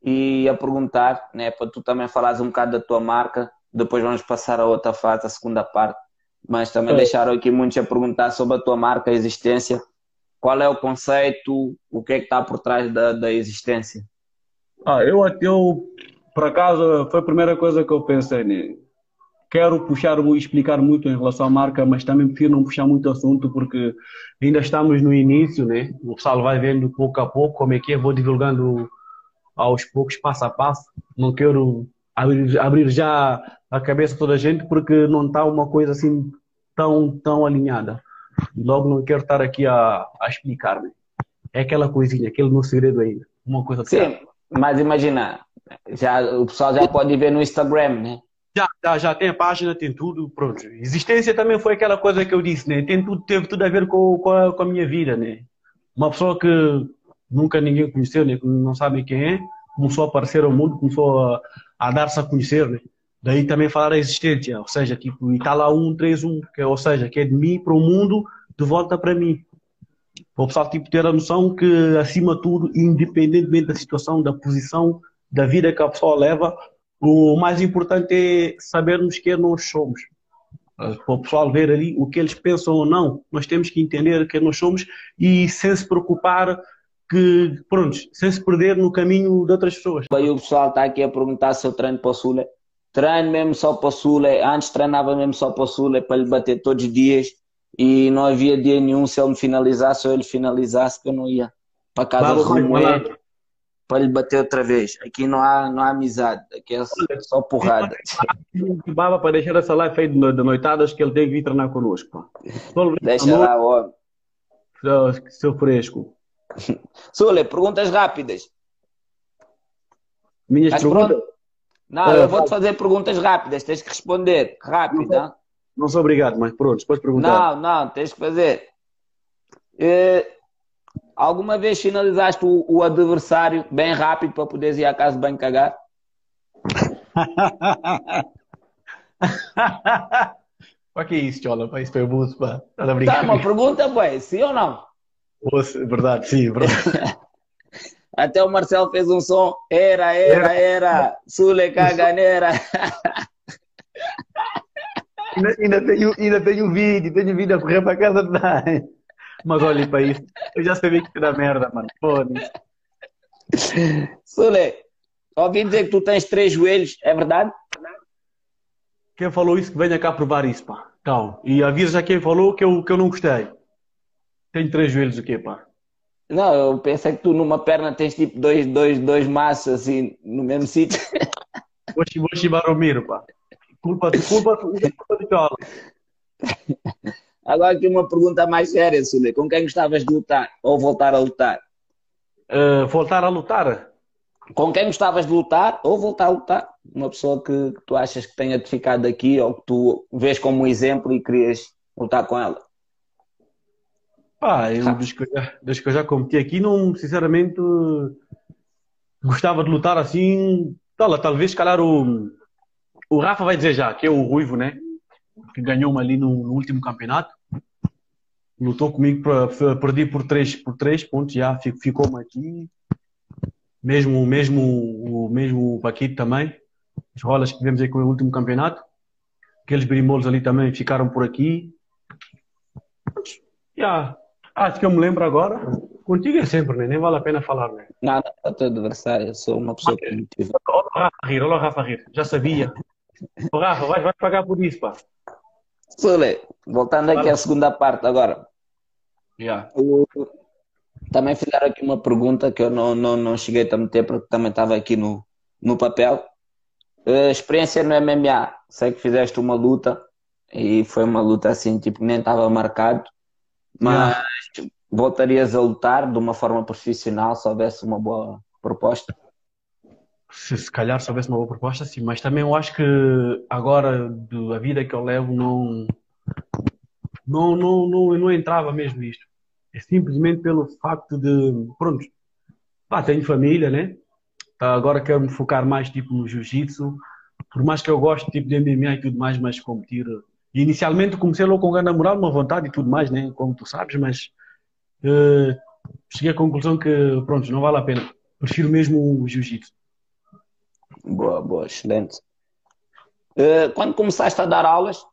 e a perguntar, né, para tu também falares um bocado da tua marca, depois vamos passar a outra fase, a segunda parte. Mas também é. deixaram aqui muitos a perguntar sobre a tua marca, a existência. Qual é o conceito? O que é que está por trás da, da existência? Ah, eu, eu, por acaso, foi a primeira coisa que eu pensei. Né? Quero puxar, explicar muito em relação à marca, mas também prefiro não puxar muito assunto porque ainda estamos no início, né? O pessoal vai vendo pouco a pouco como é que é, vou divulgando aos poucos, passo a passo. Não quero abrir, abrir já a cabeça toda a gente porque não está uma coisa assim tão, tão alinhada. Logo não quero estar aqui a, a explicar, né? É aquela coisinha, aquele no segredo ainda. Uma coisa Sim, mas imagina, já, o pessoal já pode ver no Instagram, né? Já, já, já tem a página, tem tudo, pronto. Existência também foi aquela coisa que eu disse, né? Tem tudo, teve tudo a ver com, com, a, com a minha vida, né? Uma pessoa que nunca ninguém conheceu, né? não sabe quem é, começou a aparecer ao mundo, começou a, a dar-se a conhecer, né? Daí também falar a existência, ou seja, tipo, e está lá um, três, um, que, ou seja, que é de mim para o mundo, de volta para mim. Para o pessoal tipo, ter a noção que, acima de tudo, independentemente da situação, da posição, da vida que a pessoa leva, o mais importante é sabermos quem nós somos. Para o pessoal ver ali o que eles pensam ou não, nós temos que entender quem nós somos e sem se preocupar que, pronto, sem se perder no caminho de outras pessoas. Aí o pessoal está aqui a perguntar se eu treino para o Sule. Treino mesmo só para o Sule. Antes treinava mesmo só para o Sule, para lhe bater todos os dias. E não havia dia nenhum se ele me finalizasse ou ele finalizasse que eu não ia para casa remoer para lhe bater outra vez. Aqui não há, não há amizade, aqui é só porrada. Baba para deixar essa live aí de noitadas que ele tem que vir treinar connosco. <laughs> Deixa lá, homem. Seu fresco. <laughs> Sule, perguntas rápidas. Minhas Mas perguntas? Pronto? Não, eu vou te fazer perguntas rápidas, tens que responder. Rápido, não, não sou obrigado, mas pronto, depois perguntar. Não, não, tens que fazer. Eh, alguma vez finalizaste o, o, adversário bem rápido para poderes ir à casa bem cagar? <laughs> Para que é isso, Chola? Para isso foi abuso, pá. Tá, uma pergunta, pois, sim ou não? Verdade, sim, verdade. <laughs> Até o Marcelo fez um som. Era, era, era. Sule caganeira. <laughs> ainda, ainda, tenho, ainda tenho vídeo, tenho vídeo a correr para casa de Dai. Mas olha para isso. Eu já sabia que era merda, mano. Foda-se. Sule, ouvi dizer que tu tens três joelhos, é verdade? Quem falou isso que venha cá provar isso, pá. Então, e avisa a quem falou que eu, que eu não gostei. Tenho três joelhos o quê, pá? Não, eu pensei que tu numa perna tens tipo dois, dois, dois maços assim no mesmo <laughs> sítio. Chibar o miro, pá. Culpa, culpa, culpa de cola. Agora aqui uma pergunta mais séria, Sule. Com quem gostavas de lutar ou voltar a lutar? Uh, voltar a lutar? Com quem gostavas de lutar ou voltar a lutar? Uma pessoa que, que tu achas que tenha ficado aqui ou que tu vês como exemplo e querias lutar com ela? Pá, eu, dos, que eu já, dos que eu já competi aqui, não, sinceramente, gostava de lutar assim. Tal, talvez, calhar, o, o Rafa vai dizer já, que é o Ruivo, né? Que ganhou-me ali no, no, último campeonato. Lutou comigo, pra, perdi por três, por três pontos, já ficou-me aqui. Mesmo, mesmo, o mesmo o Paquito também. As rolas que tivemos aí com o último campeonato. Aqueles brimolos ali também ficaram por aqui. Já, Acho que eu me lembro agora. Contigo é sempre, né? nem vale a pena falar, né? Nada, para teu adversário, eu sou uma pessoa primitiva. Olha o Rafa rir, olha o Rafa rir, já sabia. O Rafa, vai, vai pagar por isso, pá. Sule, voltando aqui à segunda parte agora. Yeah. também fizeram aqui uma pergunta que eu não, não, não cheguei a meter porque também estava aqui no, no papel. Uh, experiência no MMA, sei que fizeste uma luta e foi uma luta assim, tipo, nem estava marcado. Mas yeah. voltarias a lutar de uma forma profissional se houvesse uma boa proposta? Se, se calhar se houvesse uma boa proposta, sim, mas também eu acho que agora a vida que eu levo não, não, não, não, não entrava mesmo nisto. É simplesmente pelo facto de, pronto, pá, tenho família, né? Tá, agora quero me focar mais tipo no jiu-jitsu, por mais que eu goste tipo de MMA e tudo mais, mas competir inicialmente comecei logo com grande moral, uma vontade e tudo mais, né? Como tu sabes, mas uh, cheguei à conclusão que, pronto, não vale a pena. Prefiro mesmo o jiu-jitsu. Boa, boa, excelente. Uh, quando começaste a dar aulas,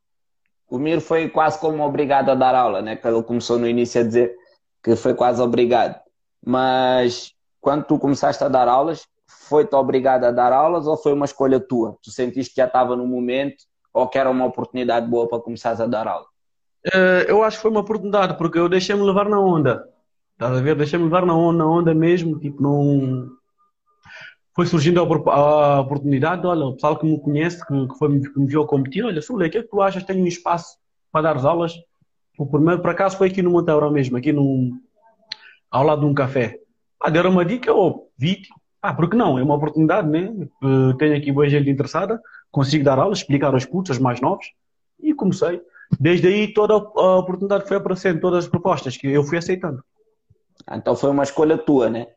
o Miro foi quase como obrigado a dar aula, né? Que ele começou no início a dizer que foi quase obrigado. Mas quando tu começaste a dar aulas, foi-te obrigado a dar aulas ou foi uma escolha tua? Tu sentiste que já estava no momento ou que era uma oportunidade boa para começares a dar aula? Uh, eu acho que foi uma oportunidade, porque eu deixei-me levar na onda. Estás a ver? Deixei-me levar na onda, na onda mesmo, tipo, não foi surgindo a, oportunidade, olha, o pessoal que me conhece, que, foi, que me viu competir, olha, Sule, o que é que tu achas? Tenho um espaço para dar as aulas? O primeiro, por acaso, foi aqui no Monteiro mesmo, aqui no, ao lado de um café. Ah, deram uma dica, eu vi, ah, porque não? É uma oportunidade, né? Tenho aqui boa gente interessada, consigo dar aulas, explicar aos putos, aos mais novos, e comecei. Desde aí toda a oportunidade foi aparecendo, todas as propostas que eu fui aceitando. Então foi uma escolha tua, né?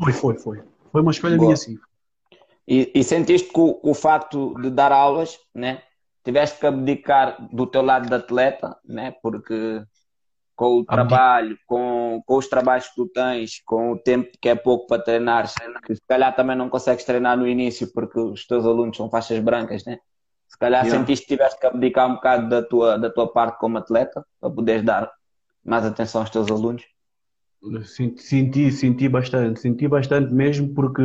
Foi, foi, foi. Foi uma escolha Boa. minha, sim. E, e sentiste que o, o, facto de dar aulas, né? Tiveste que abdicar do teu lado de atleta, né? Porque com o trabalho, com, com os trabalhos que tu tens, com o tempo que é pouco para treinar, se calhar também não consegues treinar no início porque os teus alunos são faixas brancas, né? Se calhar yeah. sentiste que tiveste que abdicar um bocado da tua, da tua parte como atleta para poderes dar mais atenção aos teus alunos. Senti, senti bastante, senti bastante mesmo porque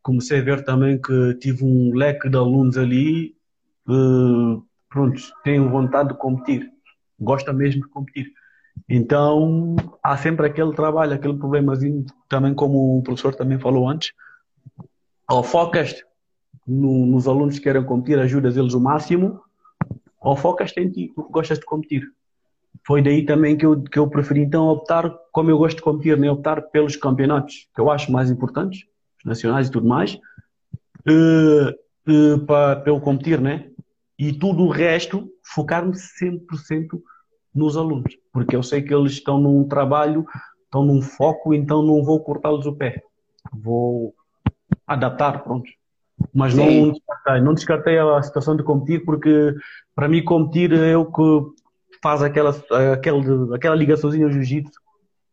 comecei a ver também que tive um leque de alunos ali que, pronto, têm vontade de competir, gosta mesmo de competir. Então, há sempre aquele trabalho, aquele problemazinho, também como o professor também falou antes, ou focas no, nos alunos que querem competir, ajudas eles o máximo, ou focas em ti, tu gostas de competir foi daí também que eu, que eu preferi então optar, como eu gosto de competir, né? optar pelos campeonatos que eu acho mais importantes, os nacionais e tudo mais, uh, uh, para eu competir, né? E tudo o resto, focar-me 100% nos alunos, porque eu sei que eles estão num trabalho, estão num foco, então não vou cortá-los o pé. Vou adaptar, pronto. Mas não descartei, não descartei a situação de competir, porque para mim competir é o que faz aquela, aquela, aquela ligaçãozinha ao jiu-jitsu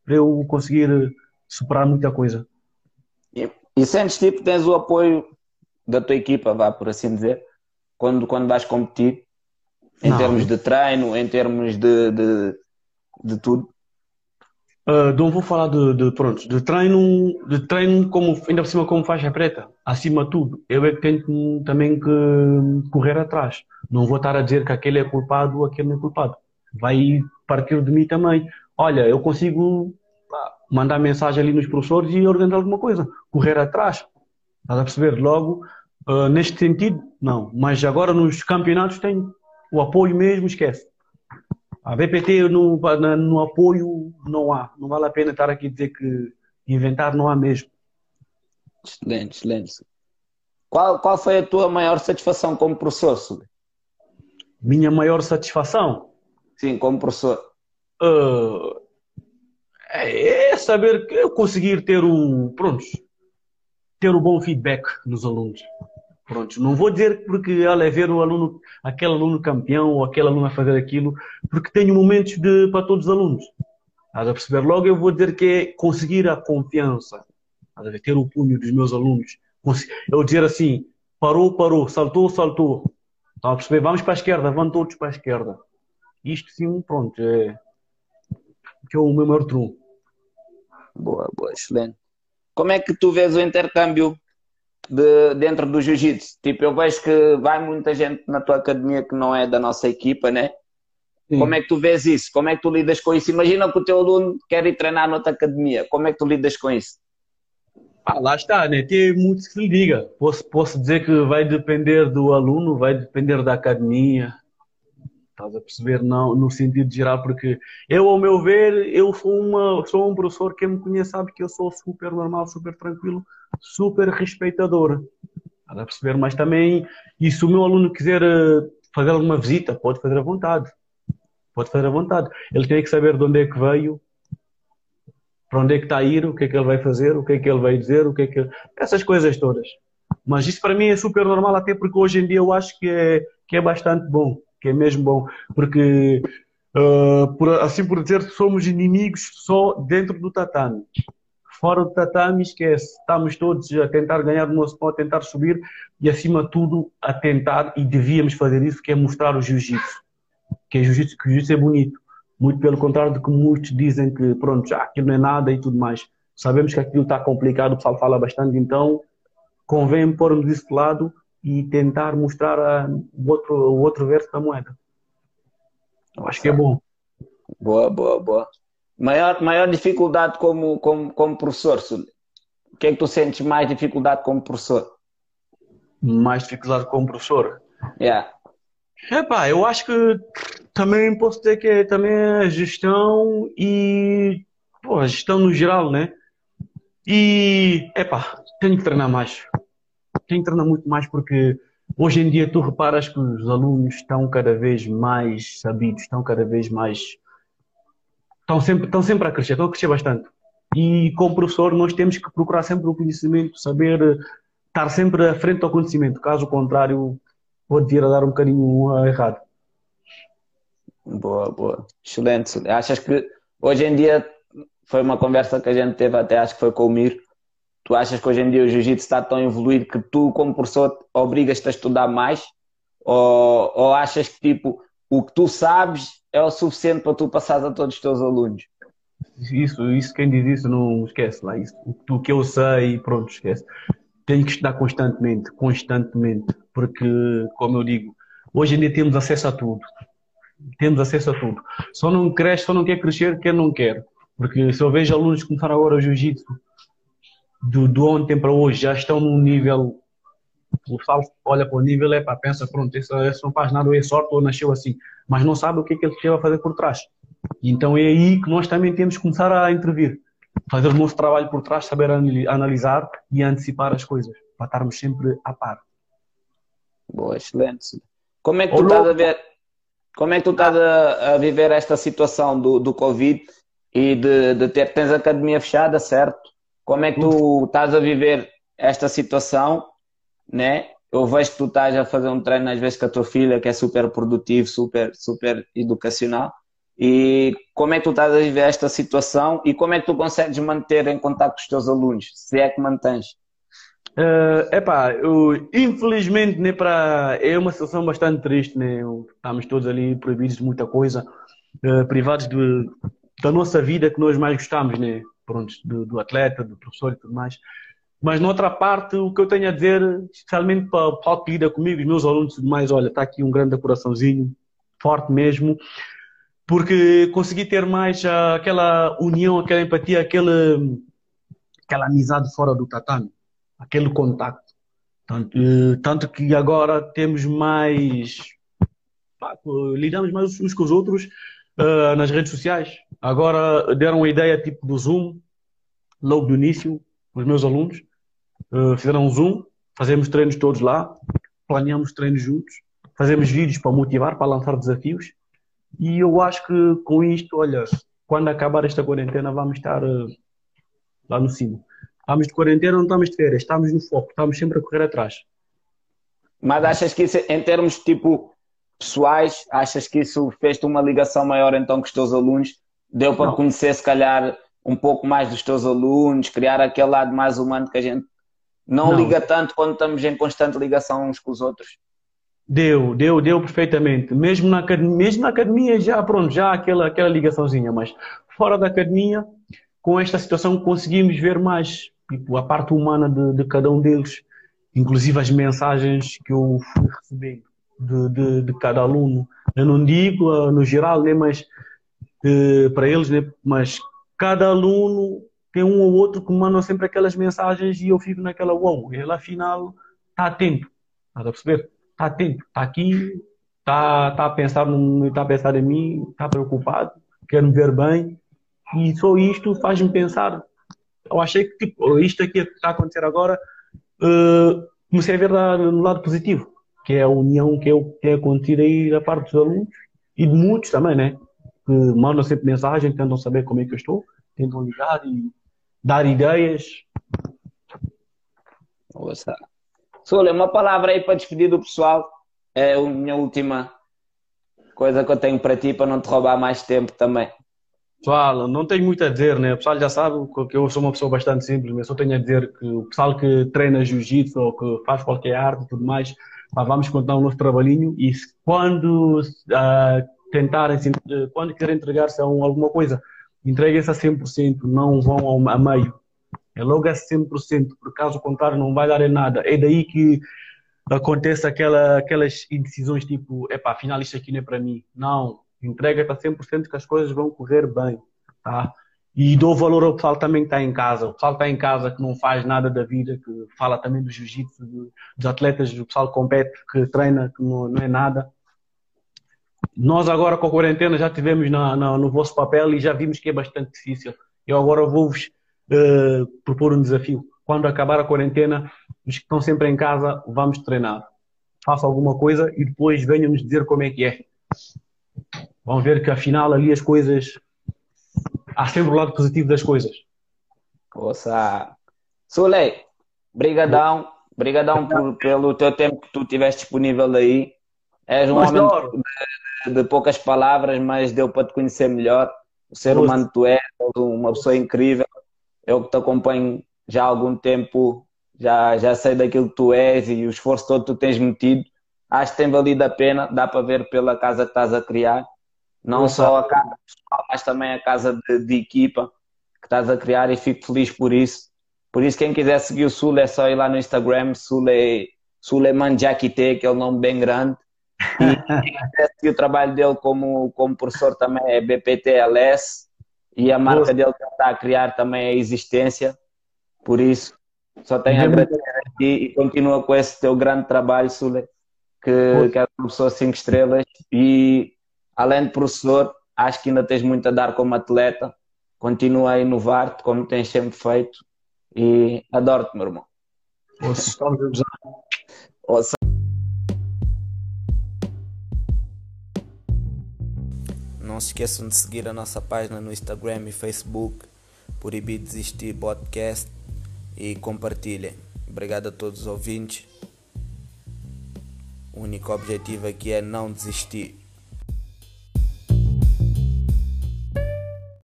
para eu conseguir superar muita coisa. E, e sentes tipo tens o apoio da tua equipa, vá por assim dizer, quando, quando vais competir, em não. termos de treino, em termos de, de, de tudo? Uh, não vou falar de, de, pronto, de treino, de treino como, ainda por cima como faixa preta, acima de tudo. Eu é que tenho também que correr atrás. Não vou estar a dizer que aquele é culpado ou aquele não é culpado vai partir de mim também. Olha, eu consigo mandar mensagem ali nos professores e organizar alguma coisa, correr atrás. Estás a perceber? Logo, uh, neste sentido, não. Mas agora nos campeonatos tem o apoio mesmo, esquece. A BPT no, no apoio não há. Não vale a pena estar aqui a dizer que inventar não há mesmo. Excelente, excelente. Qual, qual foi a tua maior satisfação como professor, Sule? Minha maior satisfação? Sim, como professor. Uh, é saber que eu conseguir ter o pronto, ter o bom feedback nos alunos. Pronto, não vou dizer porque ela é ver o aluno, aquele aluno campeão ou aquele aluno a fazer aquilo, porque tenho momentos de, para todos os alunos. Estás a perceber? Logo eu vou dizer que é conseguir a confiança, a ter o punho dos meus alunos. Eu dizer assim, parou, parou, saltou, saltou. Estás a perceber? Vamos para a esquerda, vão todos para a esquerda. Isto sim, pronto, é que é o meu maior trunfo. Boa, boa, excelente. Como é que tu vês o intercâmbio de, dentro do jiu-jitsu? Tipo, eu vejo que vai muita gente na tua academia que não é da nossa equipa, né? Sim. Como é que tu vês isso? Como é que tu lidas com isso? Imagina que o teu aluno quer ir treinar noutra academia. Como é que tu lidas com isso? Ah, lá está, né? Tem muito que se lhe diga. Posso, posso dizer que vai depender do aluno, vai depender da academia, Estás a perceber? Não, no sentido geral, porque eu, ao meu ver, eu sou, uma, sou um professor, quem me conhece sabe que eu sou super normal, super tranquilo, super respeitador. Estás a perceber? Mas também, e se o meu aluno quiser eh, fazer alguma visita, pode fazer à vontade. Pode fazer à vontade. Ele tem que saber de onde é que veio, para onde é que está a ir, o que é que ele vai fazer, o que é que ele vai dizer, o que é que. Essas coisas todas. Mas isso para mim é super normal, até porque hoje em dia eu acho que é, que é bastante bom que é mesmo bom, porque uh, por, assim por dizer, somos inimigos só dentro do tatame. Fora do tatame, esquece. Estamos todos a tentar ganhar o nosso pó, a tentar subir e, acima de tudo, a tentar, e devíamos fazer isso, que é mostrar o jiu-jitsu. Que é jiu-jitsu, que o jiu-jitsu é bonito. Muito pelo contrário do que muitos dizem que, pronto, já aquilo não é nada e tudo mais. Sabemos que aquilo está complicado, o pessoal fala bastante, então convém pormos isso de lado e tentar mostrar a, o, outro, o outro verso da moeda. Eu acho que é bom. Boa, boa, boa. Maior, maior dificuldade como, como, como professor, O que é que tu sentes mais dificuldade como professor? Mais dificuldade como professor? Yeah. Epá, eu acho que também posso dizer que é também a gestão e pô, a gestão no geral, né? E epá, tenho que treinar mais. Tenho que treinar muito mais porque hoje em dia tu reparas que os alunos estão cada vez mais sabidos, estão cada vez mais estão sempre, estão sempre a crescer, estão a crescer bastante. E como professor, nós temos que procurar sempre o conhecimento, saber estar sempre à frente do conhecimento. Caso contrário, pode vir a dar um bocadinho errado. Boa, boa. Excelente. Achas que hoje em dia foi uma conversa que a gente teve até, acho que foi com o Mir. Tu achas que hoje em dia o jiu-jitsu está tão evoluído que tu, como professor, obrigas-te a estudar mais? Ou, ou achas que tipo o que tu sabes é o suficiente para tu passares a todos os teus alunos. Isso, isso quem diz isso não esquece lá. Isso, o que eu sei, pronto, esquece. Tenho que estudar constantemente, constantemente, porque, como eu digo, hoje em dia temos acesso a tudo. Temos acesso a tudo. Só não cresce, só não quer crescer quem não quer. Porque se eu vejo alunos que começaram agora o jiu-jitsu, do, do ontem para hoje, já estão num nível o pessoal olha para o nível e pensa, pronto, esse, esse não faz nada, é sorte, ou nasceu assim, mas não sabe o que é que ele esteve a fazer por trás. Então é aí que nós também temos que começar a intervir, fazer o nosso trabalho por trás, saber analisar e antecipar as coisas, para estarmos sempre a par. Boa, excelente. Como é que tu estás a ver, como é que tu estás a, a viver esta situação do, do Covid e de, de ter, tens a academia fechada, certo? Como é que tu estás a viver esta situação né? Eu vejo que tu estás a fazer um treino às vezes com a tua filha, que é super produtivo, super, super educacional. E como é que tu estás a viver esta situação e como é que tu consegues manter em contato com os teus alunos, se é que mantens? Uh, epá, eu, infelizmente né, pra, é uma situação bastante triste, né? estamos todos ali proibidos de muita coisa, uh, privados de, da nossa vida que nós mais gostamos, né? Pronto, do, do atleta, do professor e tudo mais. Mas, noutra parte, o que eu tenho a dizer, especialmente para o pessoal que lida comigo, os meus alunos e tudo mais, olha, está aqui um grande coraçãozinho, forte mesmo, porque consegui ter mais uh, aquela união, aquela empatia, aquele, aquela amizade fora do tatame, aquele contato. Tanto, uh, tanto que agora temos mais. Lidamos mais uns com os outros uh, nas redes sociais. Agora deram a ideia tipo do Zoom, logo do início, os meus alunos uh, fizeram um Zoom, fazemos treinos todos lá, planeamos treinos juntos, fazemos vídeos para motivar, para lançar desafios. E eu acho que com isto, olha, quando acabar esta quarentena, vamos estar uh, lá no cimo. Estamos de quarentena, não estamos de férias, estamos no foco, estamos sempre a correr atrás. Mas achas que isso, em termos tipo pessoais, achas que isso fez-te uma ligação maior então com os teus alunos? Deu para não. conhecer, se calhar, um pouco mais dos teus alunos, criar aquele lado mais humano que a gente não, não, liga tanto quando estamos em constante ligação uns com os outros. Deu, deu, deu perfeitamente. Mesmo na academia, mesmo na academia já, pronto, já aquela, aquela ligaçãozinha, mas fora da academia, com esta situação conseguimos ver mais tipo, a parte humana de, de cada um deles, inclusive as mensagens que eu fui recebendo de, de, de cada aluno. Eu não digo uh, no geral, né, mas uh, para eles, né, mas cada aluno tem um ou outro que mandam sempre aquelas mensagens e eu fico naquela, uau, ele afinal está atento, está a perceber? Está atento, está aqui, está, está, a pensar no, está a pensar em mim, está preocupado, quer me ver bem e só isto faz-me pensar. Eu achei que tipo, isto aqui que está a acontecer agora, uh, comecei a ver no lado positivo, que é a união que, eu, que é acontecida aí da parte dos alunos e de muitos também, né? Que mandam sempre mensagem, tentam saber como é que eu estou, tentam ligar e dar ideias. Nossa. Sule, uma palavra aí para despedir do pessoal. É a minha última coisa que eu tenho para ti, para não te roubar mais tempo também. Pessoal, não tenho muito a dizer, né? O pessoal já sabe que eu sou uma pessoa bastante simples, mas só tenho a dizer que o pessoal que treina jiu-jitsu ou que faz qualquer arte e tudo mais, pá, vamos contar o nosso trabalhinho e quando uh, tentarem, quando querem entregar-se a um, alguma coisa, entreguem-se a 100%, não vão ao, a meio. É logo a 100%, por caso contrário não vai dar em nada. É daí que acontece aquela, aquelas indecisões tipo, epá, afinal isto aqui não é para mim. Não, entrega-te a 100% que as coisas vão correr bem, tá? E dou valor ao pessoal também que está em casa. O pessoal que está em casa que não faz nada da vida, que fala também do jiu-jitsu, dos atletas, do pessoal que compete, que treina, que não, não é nada. Nós agora com a quarentena já tivemos na, na, no vosso papel e já vimos que é bastante difícil. Eu agora vou-vos uh, propor um desafio. Quando acabar a quarentena, os que estão sempre em casa, vamos treinar. Faça alguma coisa e depois venham-nos dizer como é que é. Vão ver que afinal ali as coisas. Há sempre o lado positivo das coisas. Poxa. Sulei, brigadão. Brigadão por, pelo teu tempo que tu tiveste disponível aí. És um mas homem de, de, poucas palavras, mas deu para te conhecer melhor. O ser Nossa. humano tu és, uma pessoa incrível. Eu que te acompanho já há algum tempo, já, já sei daquilo que tu és e o esforço todo que tu tens metido. Acho que tem valido a pena, dá para ver pela casa que estás a criar. Não só a casa pessoal, mas também a casa de, de, equipa que estás a criar e fico feliz por isso. Por isso, quem quiser seguir o Sul é só ir lá no Instagram, Sule, Suleiman Jakite, que é um nome bem grande. E <laughs> quem quiser seguir o trabalho dele como, como professor também é BPTLS e a marca Nossa. dele que está a criar também é Existência. Por isso, só tenho a agradecer a ti e continua com esse teu grande trabalho, Sule, que, que é uma pessoa 5 estrelas e além de professor, acho que ainda tens muito a dar como atleta. Continua a inovar-te como tens sempre feito e adoro-te, meu irmão. Ouça. Não se esqueçam de seguir a nossa página no Instagram e Facebook, por Ibi Desistir Podcast e compartilhem. Obrigado a todos os ouvintes. O único objetivo aqui é não desistir.